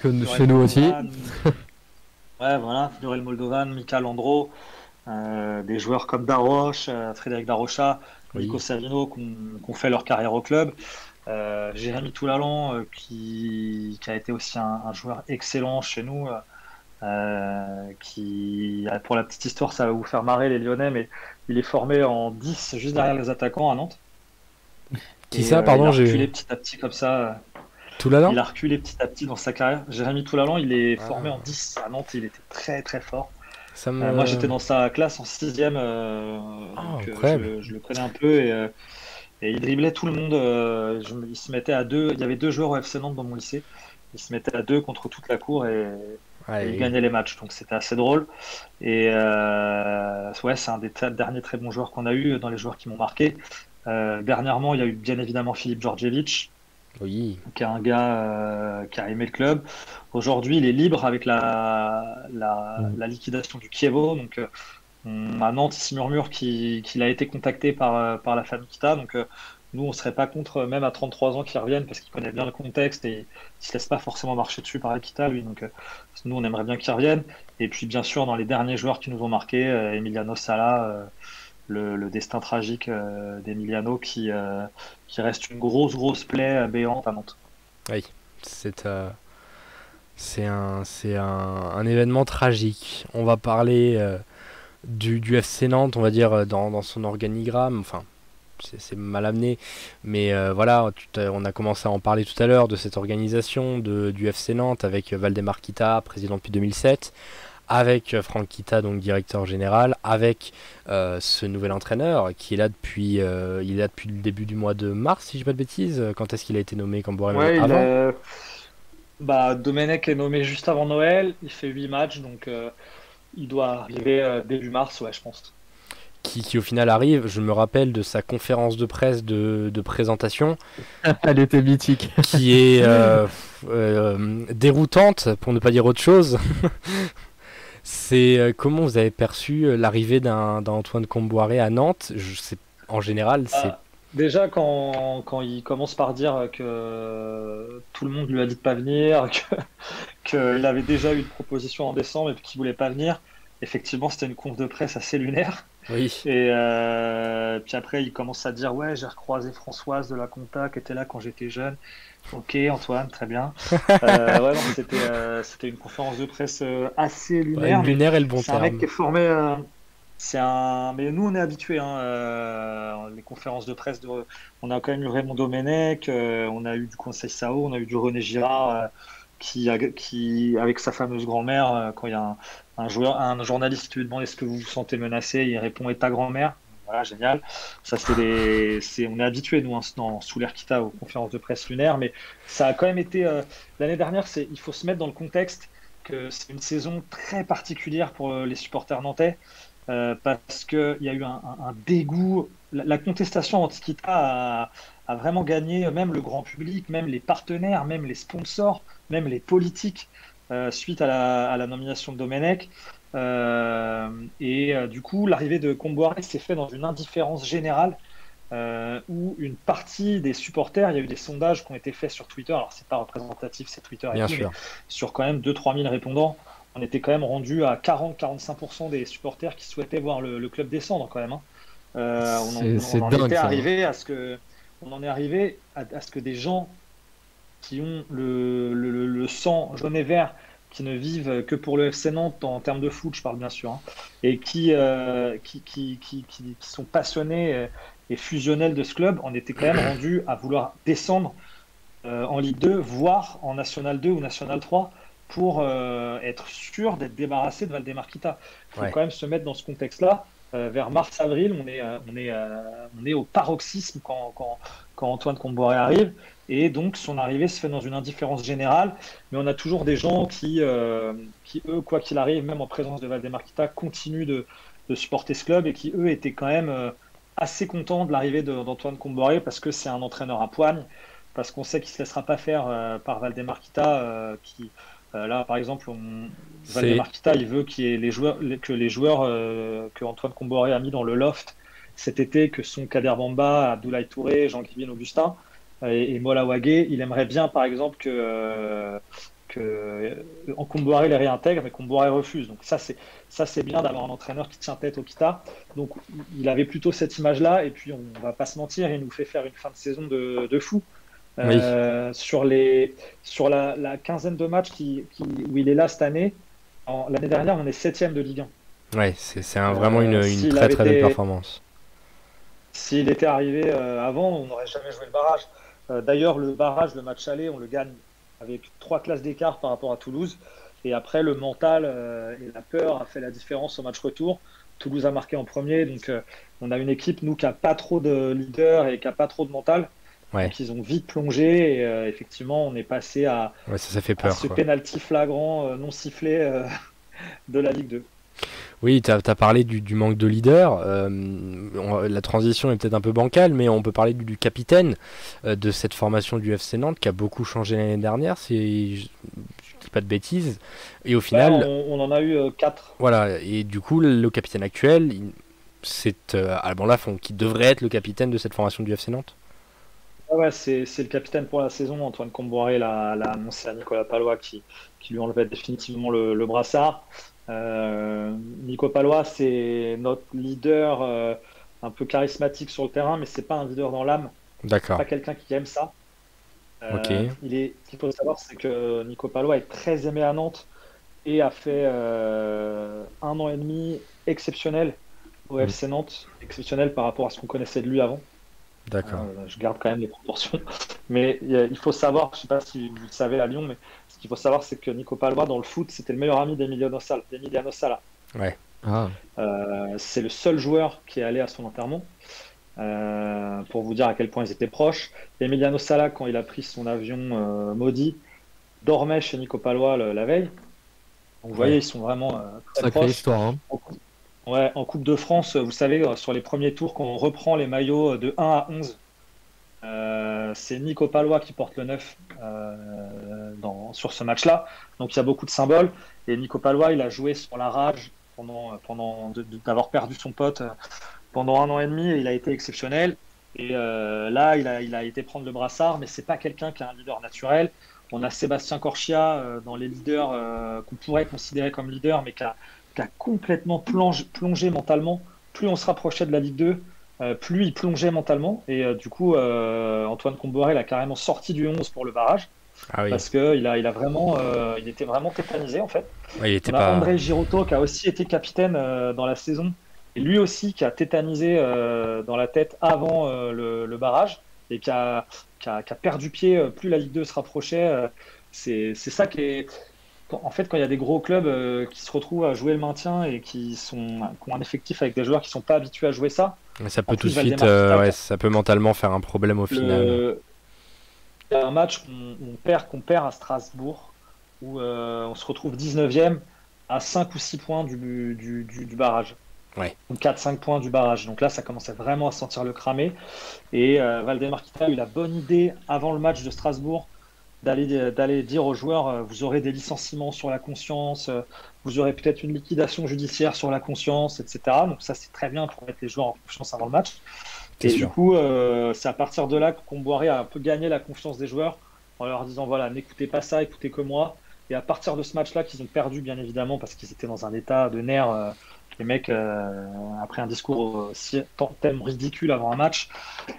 que chez nous aussi. ouais, voilà, Fiorel Moldovan, Mika Landro, des joueurs comme Daroche, Frédéric Darocha, Nico Savino qui ont fait leur carrière au club. Jérémy Toulalan, qui, qui, a été aussi un, un joueur excellent chez nous. Euh, qui, pour la petite histoire, ça va vous faire marrer les Lyonnais, mais il est formé en 10 juste derrière les attaquants à Nantes. Qui ça, euh, pardon Il a reculé petit à petit comme ça. Toulalan Il a reculé petit à petit dans sa carrière. Jérémy Toulalan, il est ah. formé en 10 à Nantes, il était très très fort. Ça me... Euh, moi j'étais dans sa classe en 6ème, ah, je, le connais un peu et, et, il driblait tout le monde. il se mettait à deux, il y avait deux joueurs au FC Nantes dans mon lycée. Il se mettait à deux contre toute la cour et il gagnait les matchs, donc c'était assez drôle. Et euh, ouais, c'est un des derniers très bons joueurs qu'on a eu dans les joueurs qui m'ont marqué. Euh, dernièrement, il y a eu bien évidemment Philippe Georgievich, oui. qui est un gars euh, qui a aimé le club. Aujourd'hui, il est libre avec la, la, mm. liquidation du Kievo. Donc, à Nantes, il se murmure qu'il a été contacté par, par la famille Kita. Donc, nous, on serait pas contre, même à 33 ans, qu'il revienne parce qu'il connaît bien le contexte et il se laisse pas forcément marcher dessus par Akita, lui. Donc, euh, nous, on aimerait bien qu'il revienne. Et puis, bien sûr, dans les derniers joueurs qui nous ont marqué, euh, Emiliano Sala, euh, le, destin tragique d'Emiliano qui, qui reste une grosse, grosse plaie béante à Nantes. Oui, c'est c'est un, un, événement tragique. On va parler du, du, FC Nantes, on va dire, dans, dans son organigramme. Enfin, c'est mal amené. Mais euh, voilà, on a commencé à en parler tout à l'heure de cette organisation de, du FC Nantes avec Valdemar Kita, président depuis 2007, avec Franck Kita, donc directeur général, avec euh, ce nouvel entraîneur qui est là depuis, euh, il est là depuis le début du mois de mars, si je ne pas de bêtises. Quand est-ce qu'il a été nommé comme ouais, avant bah, Domenech est nommé juste avant Noël, il fait 8 matchs, donc il doit arriver début mars, ouais, je pense qui, au final arrive. Je me rappelle de sa conférence de presse de, présentation. Elle était mythique. Qui est euh, euh, déroutante, pour ne pas dire autre chose. C'est euh, comment vous avez perçu l'arrivée d'un Antoine Comboiré à Nantes? Je sais, En général, c'est. Déjà, quand, quand, il commence par dire que tout le monde lui a dit de pas venir, qu'il avait déjà eu une proposition en décembre et qu'il voulait pas venir, effectivement, c'était une conf de presse assez lunaire. Oui. Et euh, puis après, il commence à dire Ouais, j'ai recroisé Françoise de la Conta qui était là quand j'étais jeune. Ok, Antoine, très bien. Euh, ouais, c'était, euh, c'était une conférence de presse assez lunaire. lunaire est le bon C'est un mec qui est formé. C'est un. Mais nous, on est habitués. Hein, les conférences de presse. De... On a quand même eu Raymond Domenech, on a eu du Conseil Sao, on a eu du René Girard qui, qui, avec sa fameuse grand-mère, euh, quand il y a un, joueur, un journaliste qui lui demande est-ce que vous vous sentez menacé, il répond et ta grand-mère? Voilà, génial. Ça, c'est des, c'est, on est habitué nous en, sous l'Airkita aux conférences de presse lunaires, mais ça a quand même été euh, l'année dernière. C'est, il faut se mettre dans le contexte que c'est une saison très particulière pour euh, les supporters nantais. Parce qu'il y a eu un, dégoût. La, contestation anti-Kita a, a, vraiment gagné, même le grand public, même les partenaires, même les sponsors même les politiques euh, suite à la, nomination de Domenech. Euh, et euh, du coup, l'arrivée de Comboiré s'est fait dans une indifférence générale où une partie des supporters, il y a eu des sondages qui ont été faits sur Twitter, alors c'est pas représentatif, c'est Twitter, Bien sur quand même 2-3 000 répondants, on était quand même rendu à 40-45% des supporters qui souhaitaient voir le, club descendre quand même. Hein. on, en, était arrivé à ce que on en est arrivé à ce que des gens qui ont le, le, sang jaune et vert, qui ne vivent que pour le FC Nantes en termes de foot, je parle bien sûr, hein, et qui, euh, qui, qui, qui, qui, sont passionnés et fusionnels de ce club, on était quand même rendu à vouloir descendre euh, en Ligue 2, voire en National 2 ou National 3 pour euh, être sûr d'être débarrassé de Valdemarquita. Il faut quand même se mettre dans ce contexte-là. vers mars-avril, on est, on, est, on est au paroxysme quand, quand, quand Antoine Comboiré arrive. Et donc, son arrivée se fait dans une indifférence générale. Mais on a toujours des gens qui, euh, qui eux, quoi qu'il arrive, même en présence de Valdemarquita, continuent de, de, supporter ce club et qui, eux, étaient quand même euh, assez contents de l'arrivée d'Antoine Comboré parce que c'est un entraîneur à poigne, parce qu'on sait qu'il ne se laissera pas faire euh, par Valdemarquita, qui, là, par exemple, on... Valdemarquita, il veut les joueurs, que les joueurs que Antoine Comboré a mis dans le loft cet été, que sont Kader Bamba, Abdoulaye Touré, Jean-Guy Augustin, et, et Mola il aimerait bien, par exemple, que, euh, que euh, les réintègre, mais Comboiré refuse. Donc ça, c'est ça, c'est bien d'avoir un entraîneur qui tient tête au Kita. Donc il avait plutôt cette image-là, et puis on, va pas se mentir, il nous fait faire une fin de saison de, de fou. Euh, sur, les, sur la, la quinzaine de matchs qui, qui, où il est là cette année, l'année dernière, on est septième de Ligue 1. Ouais, c'est vraiment une, une très très belle performance. S'il était arrivé avant, on n'aurait jamais joué le barrage. Euh, d'ailleurs, le barrage, le match aller, on le gagne avec trois classes d'écart par rapport à Toulouse. Et après, le mental euh, et la peur a fait la différence au match retour. Toulouse a marqué en premier, donc euh, on a une équipe, nous, qui n'a pas trop de leader et qui n'a pas trop de mental. Donc ils ont vite plongé et effectivement, on est passé à, ça, fait peur, ce penalty flagrant non sifflé de la Ligue 2. Oui, tu as, parlé du, manque de leader. Euh, la transition est peut-être un peu bancale, mais on peut parler du, capitaine euh, de cette formation du FC Nantes qui a beaucoup changé l'année dernière, si je ne dis pas de bêtises. Et au final. on, en a eu 4. Euh, voilà, et du coup, le, capitaine actuel, c'est Alban Lafont qui devrait être le capitaine de cette formation du FC Nantes. Ouais, c'est le capitaine pour la saison. Antoine Comboiré l'a annoncé à Nicolas Palois qui, qui lui enlevait définitivement le, le brassard. Euh, Nico Palois, c'est notre leader euh, un peu charismatique sur le terrain, mais c'est pas un leader dans l'âme. D'accord. Pas quelqu'un qui aime ça. Euh, il est, ce qu'il faut savoir, c'est que Nico Palois est très aimé à Nantes et a fait un an et demi exceptionnel au FC Nantes, exceptionnel par rapport à ce qu'on connaissait de lui avant. D'accord. je garde quand même les proportions. Mais il faut savoir, je sais pas si vous le savez à Lyon, mais ce qu'il faut savoir, c'est que Nico Palois, dans le foot, c'était le meilleur ami d'Emiliano Sala. Ouais. Ah. Euh, c'est le seul joueur qui est allé à son enterrement. Euh, pour vous dire à quel point ils étaient proches. Emiliano Sala, quand il a pris son avion euh, maudit, dormait chez Nico Palois la veille. Donc, vous voyez, ils sont vraiment très proches. histoire. Hein. En Coupe de France, vous savez, sur les premiers tours, quand on reprend les maillots de 1 à 11, euh, c'est Nico Palois qui porte le 9 euh, sur ce match-là. Donc il y a beaucoup de symboles. Et Nico Palois, il a joué sur la rage pendant, pendant d'avoir perdu son pote euh, pendant un an et demi. Il a été exceptionnel. Et là, il a, il a été prendre le brassard, mais c'est pas quelqu'un qui a un leader naturel. On a Sébastien Corchia dans les leaders qu'on pourrait considérer comme leader, mais qui a, qui a complètement plongé mentalement. Plus on se rapprochait de la Ligue 2, plus il plongeait mentalement. Et du coup, Antoine Comboiré l'a carrément sorti du 11 pour le barrage. Ah parce qu'il a, il a vraiment, il était vraiment tétanisé en fait. il était on a André Girotto qui a aussi été capitaine dans la saison et lui aussi qui a tétanisé dans la tête avant le, barrage et qui a, qui a, perdu pied plus la Ligue 2 se rapprochait. c'est ça qui est, en fait, quand il y a des gros clubs euh, qui se retrouvent à jouer le maintien et qui, sont, ont un effectif avec des joueurs qui sont pas habitués à jouer ça, ça peut tout de suite, euh, ça peut mentalement faire un problème au final. Il y a un match qu'on perd, qu'on perd à Strasbourg où euh, on se retrouve 19e à 5 ou 6 points du, du, du, barrage. Ouais. 4-5 points du barrage. Donc là, ça commençait vraiment à sentir le cramer. Et Valdemar Kita a eu la bonne idée avant le match de Strasbourg d'aller d'aller dire aux joueurs euh, vous aurez des licenciements sur la conscience, euh, vous aurez peut-être une liquidation judiciaire sur la conscience, etc. Donc ça c'est très bien pour mettre les joueurs en confiance avant le match. Et du coup, euh, c'est à partir de là qu'on boirait à un peu gagner la confiance des joueurs en leur disant voilà n'écoutez pas ça, écoutez que moi. Et à partir de ce match-là qu'ils ont perdu bien évidemment parce qu'ils étaient dans un état de nerfs les mecs, euh, après un discours si, tellement ridicule avant un match,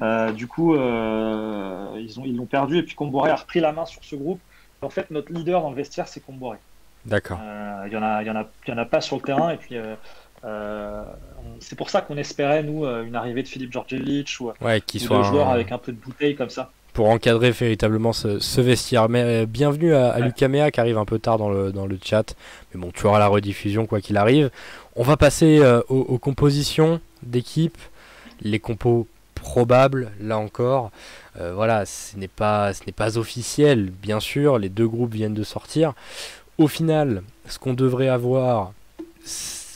euh, du coup, euh, ils ont ils l'ont perdu. Et puis Comboiré a repris la main sur ce groupe. En fait, notre leader dans le vestiaire, c'est Comboiré. D'accord. Il y en a, y en a, il y en a pas sur le terrain. Et puis, c'est pour ça qu'on espérait nous une arrivée de Philippe Georgievich ou, ouais, qui soit de joueurs avec un peu de bouteille comme ça pour encadrer véritablement ce, vestiaire. Mais euh, bienvenue à, à qui arrive un peu tard dans le, dans le chat. Mais bon, tu auras la rediffusion quoi qu'il arrive. On va passer euh, aux, compositions d'équipe, les compos probables, là encore. Euh, voilà, ce n'est pas, pas officiel, bien sûr. Les deux groupes viennent de sortir. Au final, ce qu'on devrait avoir,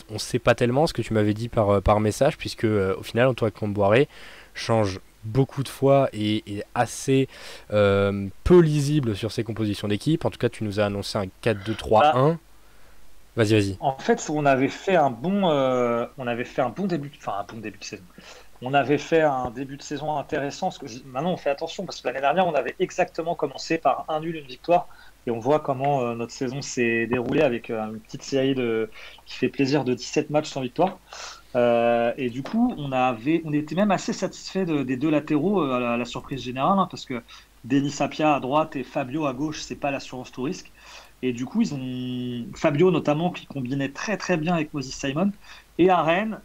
on ne sait pas tellement ce que tu m'avais dit par, par message, puisque au final, Antoine Comboiré change beaucoup de fois et, assez euh, peu lisible sur ses compositions d'équipe. En tout cas, tu nous as annoncé un 4-2-3-1. Bah, vas-y, vas-y. En fait, on avait fait un bon, euh, début, de saison. On avait fait un début de saison intéressant. Maintenant, on fait attention parce que l'année dernière, on avait exactement commencé par un nul, une victoire. Et on voit comment euh, notre saison s'est déroulée avec une petite série de... qui fait plaisir de 17 matchs sans victoire. Euh, et du coup, on, était même assez satisfait des deux latéraux euh, à, la, surprise générale, hein, parce que Denis Sapia à droite et Fabio à gauche, c'est pas l'assurance tout. Et du coup, ils ont Fabio notamment qui combinait très très bien avec Moses Simon. Et à Rennes,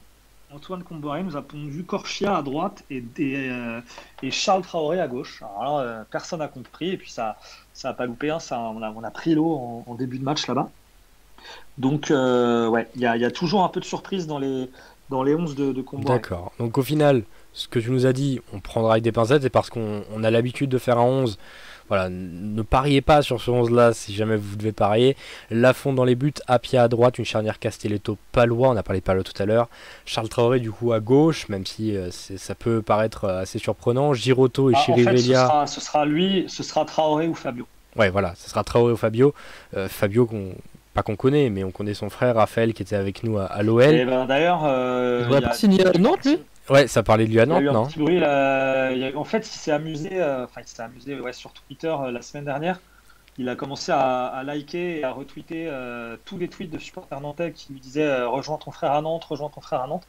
Antoine Comboré nous a pondu Corchia à droite et, euh, et, Charles Traoré à gauche. Alors là, personne n'a compris et puis ça ça a pas loupé. Hein, ça, on, a, on a pris l'eau en, début de match là-bas. Donc ouais, il y a, toujours un peu de surprise dans les dans les 11 de, de. D'accord. Donc au final, ce que tu nous as dit, on prendra avec des pincettes, c'est parce qu'on a l'habitude de faire un 11. Voilà, ne pariez pas sur ce 11-là si jamais vous devez parier. Lafont dans les buts, Apia à droite, une charnière Castelletto-Palois, on a parlé de Palois tout à l'heure. Charles Traoré du coup à gauche, même si euh, ça peut paraître euh, assez surprenant. Giroto et ah, Chirivelia. ce, sera, lui, ce sera Traoré ou Fabio. Ouais, voilà, ce sera Traoré ou Fabio. Euh, Fabio qu'on qu'on connaît, mais on connaît son frère Raphaël qui était avec nous à, l'OL. Et ben d'ailleurs, euh, il a signé à Nantes lui? Ouais, ça parlait de lui à Nantes, non bruit, En fait, il s'est amusé, euh, enfin il s'est amusé ouais, sur Twitter euh, la semaine dernière. Il a commencé à, liker et à retweeter tous les tweets de supporters nantais qui lui disaient rejoins ton frère à Nantes, rejoins ton frère à Nantes.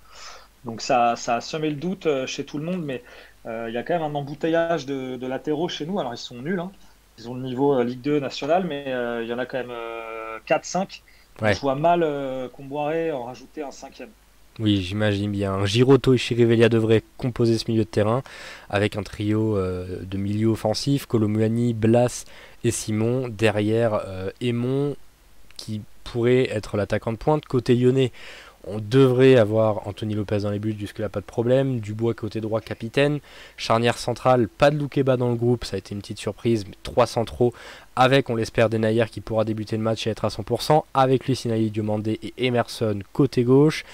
Donc ça, ça a semé le doute chez tout le monde, mais il y a quand même un embouteillage de, de latéraux chez nous. Alors ils sont nuls, hein. ils ont le niveau Ligue 2 national, mais il y en a quand même 4-5. Je vois mal euh, Comboiré en rajouter un cinquième. Oui, j'imagine bien. Giroto et Chirivelia devraient composer ce milieu de terrain avec un trio euh, de milieu offensif, Colomuani, Blas et Simon. Derrière, euh, qui pourrait être l'attaquant de pointe. Côté lyonnais, on devrait avoir Anthony Lopez dans les buts, jusque-là pas de problème. Dubois côté droit, capitaine. Charnière centrale, pas de Loukeba dans le groupe, ça a été une petite surprise, mais 3 centraux avec, on l'espère, Denayer qui pourra débuter le match et être à 100%, avec Lucinaï Diomandé et Emerson côté gauche.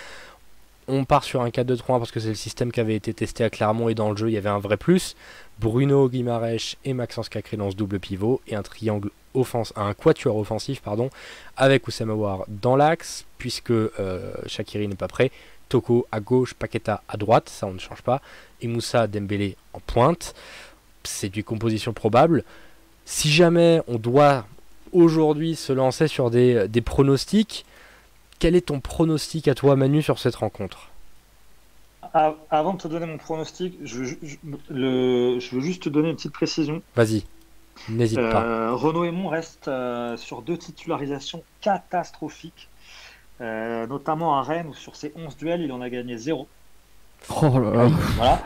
On part sur un 4-2-3 parce que c'est le système qui avait été testé à Clermont et dans le jeu il y avait un vrai plus. Bruno Guimarèche et Maxence Cacré dans ce double pivot et un triangle offense, un quatuor offensif pardon, avec Oussama War dans l'axe puisque euh, Shakiri n'est pas prêt. Toko à gauche, Paqueta à droite, ça on ne change pas. Et Moussa Dembélé en pointe. C'est du composition probable. Si jamais on doit aujourd'hui se lancer sur des, pronostics, quel est ton pronostic à toi, Manu, sur cette rencontre? Avant de te donner mon pronostic, je, le, je veux juste te donner une petite précision. Vas-y, n'hésite pas. Euh, Renaud Aymon reste euh, sur deux titularisations catastrophiques, euh, notamment à Rennes où sur ses 11 duels, il en a gagné 0. Oh là là. Voilà.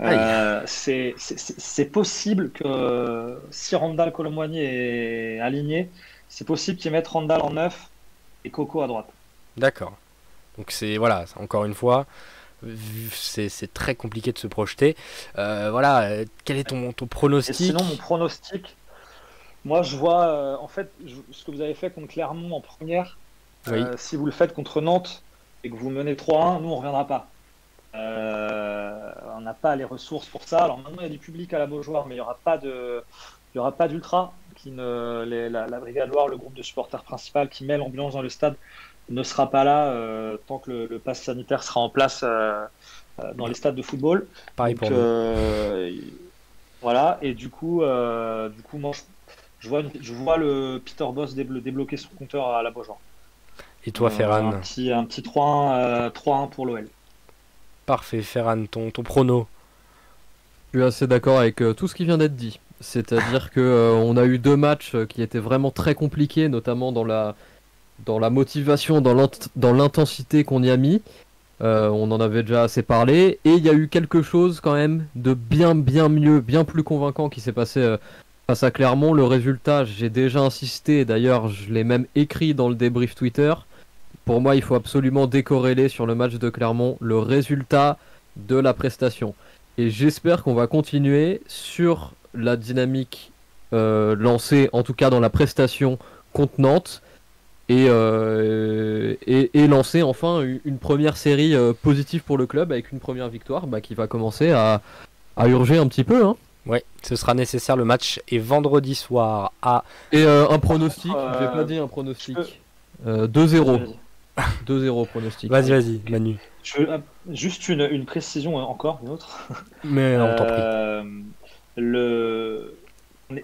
Euh, c'est possible que si Randall Colomboigny est aligné, c'est possible qu'il mette Randall en 9 et Coco à droite. D'accord. Donc c'est voilà, encore une fois, c'est très compliqué de se projeter. Euh, voilà, euh, quel est ton, ton pronostic? Sinon, mon pronostic, moi je vois, en fait, ce que vous avez fait contre Clermont en première, si vous le faites contre Nantes et que vous menez 3-1, nous on reviendra pas. Euh, on n'a pas les ressources pour ça. Alors maintenant, il y a du public à la Beaujoire, mais il n'y aura pas de, il y aura pas d'ultra. Qui ne, la, Brigade Loire, le groupe de supporters principal qui met l'ambiance dans le stade, ne sera pas là euh, tant que le, le, pass sanitaire sera en place euh, dans les stades de football. Pareil pour Voilà, et du coup, du coup, moi, je, vois, je vois le Peter Boss débloquer son compteur à la Beaujoire. Et toi, Ferran Un petit, un petit 3-1 pour l'OL. Parfait, Ferran, ton, ton prono Je suis assez d'accord avec euh, tout ce qui vient d'être dit. C'est-à-dire que euh, on a eu deux matchs euh, qui étaient vraiment très compliqués, notamment dans la, dans la motivation, dans l'intensité qu'on y a mis. on en avait déjà assez parlé. Et il y a eu quelque chose quand même de bien, bien mieux, bien plus convaincant qui s'est passé face à Clermont. Le résultat, j'ai déjà insisté, d'ailleurs je l'ai même écrit dans le débrief Twitter. Pour moi, il faut absolument décorréler sur le match de Clermont le résultat de la prestation. Et j'espère qu'on va continuer sur la dynamique euh, lancée, en tout cas dans la prestation contenante, et, euh, et, lancer enfin une première série euh, positive pour le club avec une première victoire bah, qui va commencer à, urger un petit peu. Hein. Ouais, ce sera nécessaire. Le match est vendredi soir à. Et un pronostic, j'ai pas dit un pronostic. 2-0. 2-0 pronostic. Vas-y, vas-y, Manu. Euh, juste une, une, précision euh, encore, une autre. Mais on t'en prie. Euh, le...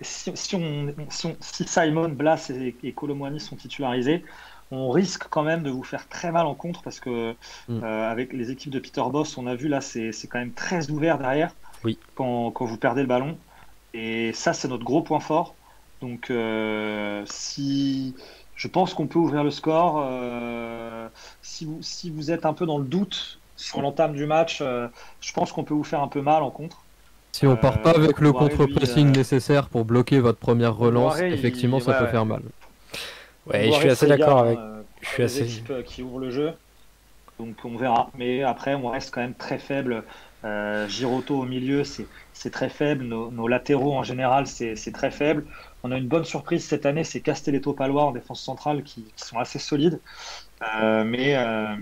Si, si, on, si, Simon, Blas et, et sont titularisés, on risque quand même de vous faire très mal en contre parce que mm. avec les équipes de Peter Boss, on a vu là, c'est quand même très ouvert derrière oui. quand, quand, vous perdez le ballon. Et ça, c'est notre gros point fort. Donc, si, je pense qu'on peut ouvrir le score. Euh, si, vous, si vous êtes un peu dans le doute sur l'entame du match, euh, je pense qu'on peut vous faire un peu mal en contre. Si on part pas euh, avec le contre-pressing nécessaire pour bloquer votre première relance, effectivement, ça peut faire mal. Ouais, je suis assez d'accord avec. je suis assez. qui ouvrent le jeu, donc on verra. Mais après, on reste quand même très faible. Giroto au milieu, c'est très faible. Nos, nos, latéraux en général, c'est très faible. On a une bonne surprise cette année, c'est Castelletto Palois en défense centrale qui, sont assez solides. Euh, mais euh,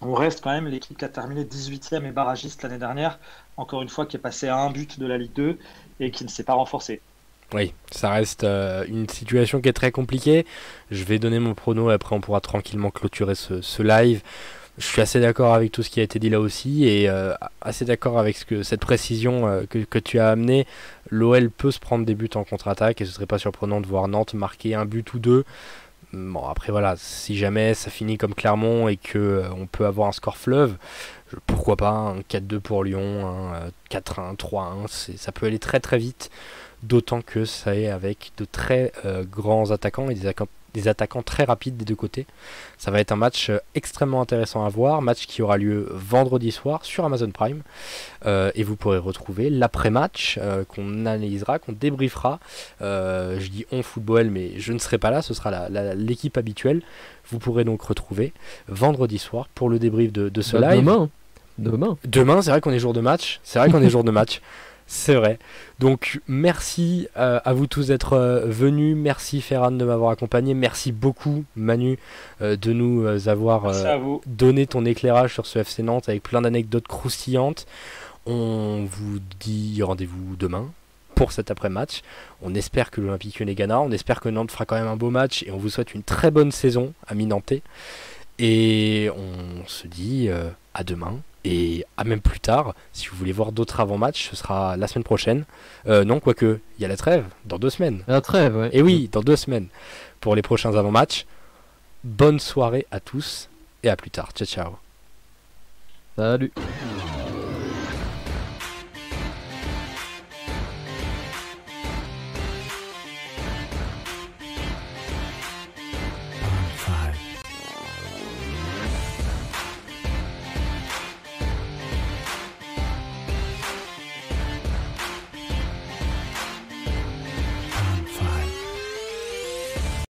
on reste quand même l'équipe qui a terminé 18e et barragiste l'année dernière, encore une fois qui est passé à un but de la Ligue 2 et qui ne s'est pas renforcé. Oui, ça reste euh, une situation qui est très compliquée. Je vais donner mon prono et après on pourra tranquillement clôturer ce live je suis assez d'accord avec tout ce qui a été dit là aussi et euh, assez d'accord avec cette précision euh, que, que, tu as amené. L'OL peut se prendre des buts en contre-attaque et ce serait pas surprenant de voir Nantes marquer un but ou deux. Bon après voilà, si jamais ça finit comme Clermont et que on peut avoir un score fleuve, pourquoi pas un 4-2 pour Lyon, un 4-1, 3-1, ça peut aller très très vite. D'autant que ça est avec de très grands attaquants et des, des attaquants très rapides des deux côtés. Ça va être un match euh, extrêmement intéressant à voir, match qui aura lieu vendredi soir sur Amazon Prime. Euh, et vous pourrez retrouver l'après-match euh, qu'on analysera, qu'on débriefera. je dis on football, mais je ne serai pas là, ce sera l'équipe habituelle. Vous pourrez donc retrouver vendredi soir pour le débrief de, ce bah, live. Demain. Demain. Demain, c'est vrai qu'on est jour de match. C'est vrai qu'on est jour de match. C'est vrai. Donc merci euh, à vous tous d'être euh, venus. Merci Ferran de m'avoir accompagné. Merci beaucoup Manu euh, de nous avoir donné ton éclairage sur ce FC Nantes avec plein d'anecdotes croustillantes. On vous dit rendez-vous demain pour cet après-match. On espère que l'Olympique Lyonnais gagnera. On espère que Nantes fera quand même un beau match et on vous souhaite une très bonne saison à Nantais. Et on se dit à demain et à même plus tard, si vous voulez voir d'autres avant-matchs, ce sera la semaine prochaine. Euh, non, quoique, il y a la trêve, dans deux semaines. La trêve, ouais. Et oui, dans deux semaines, pour les prochains avant-matchs. bonne soirée à tous et à plus tard. Ciao ciao. Salut.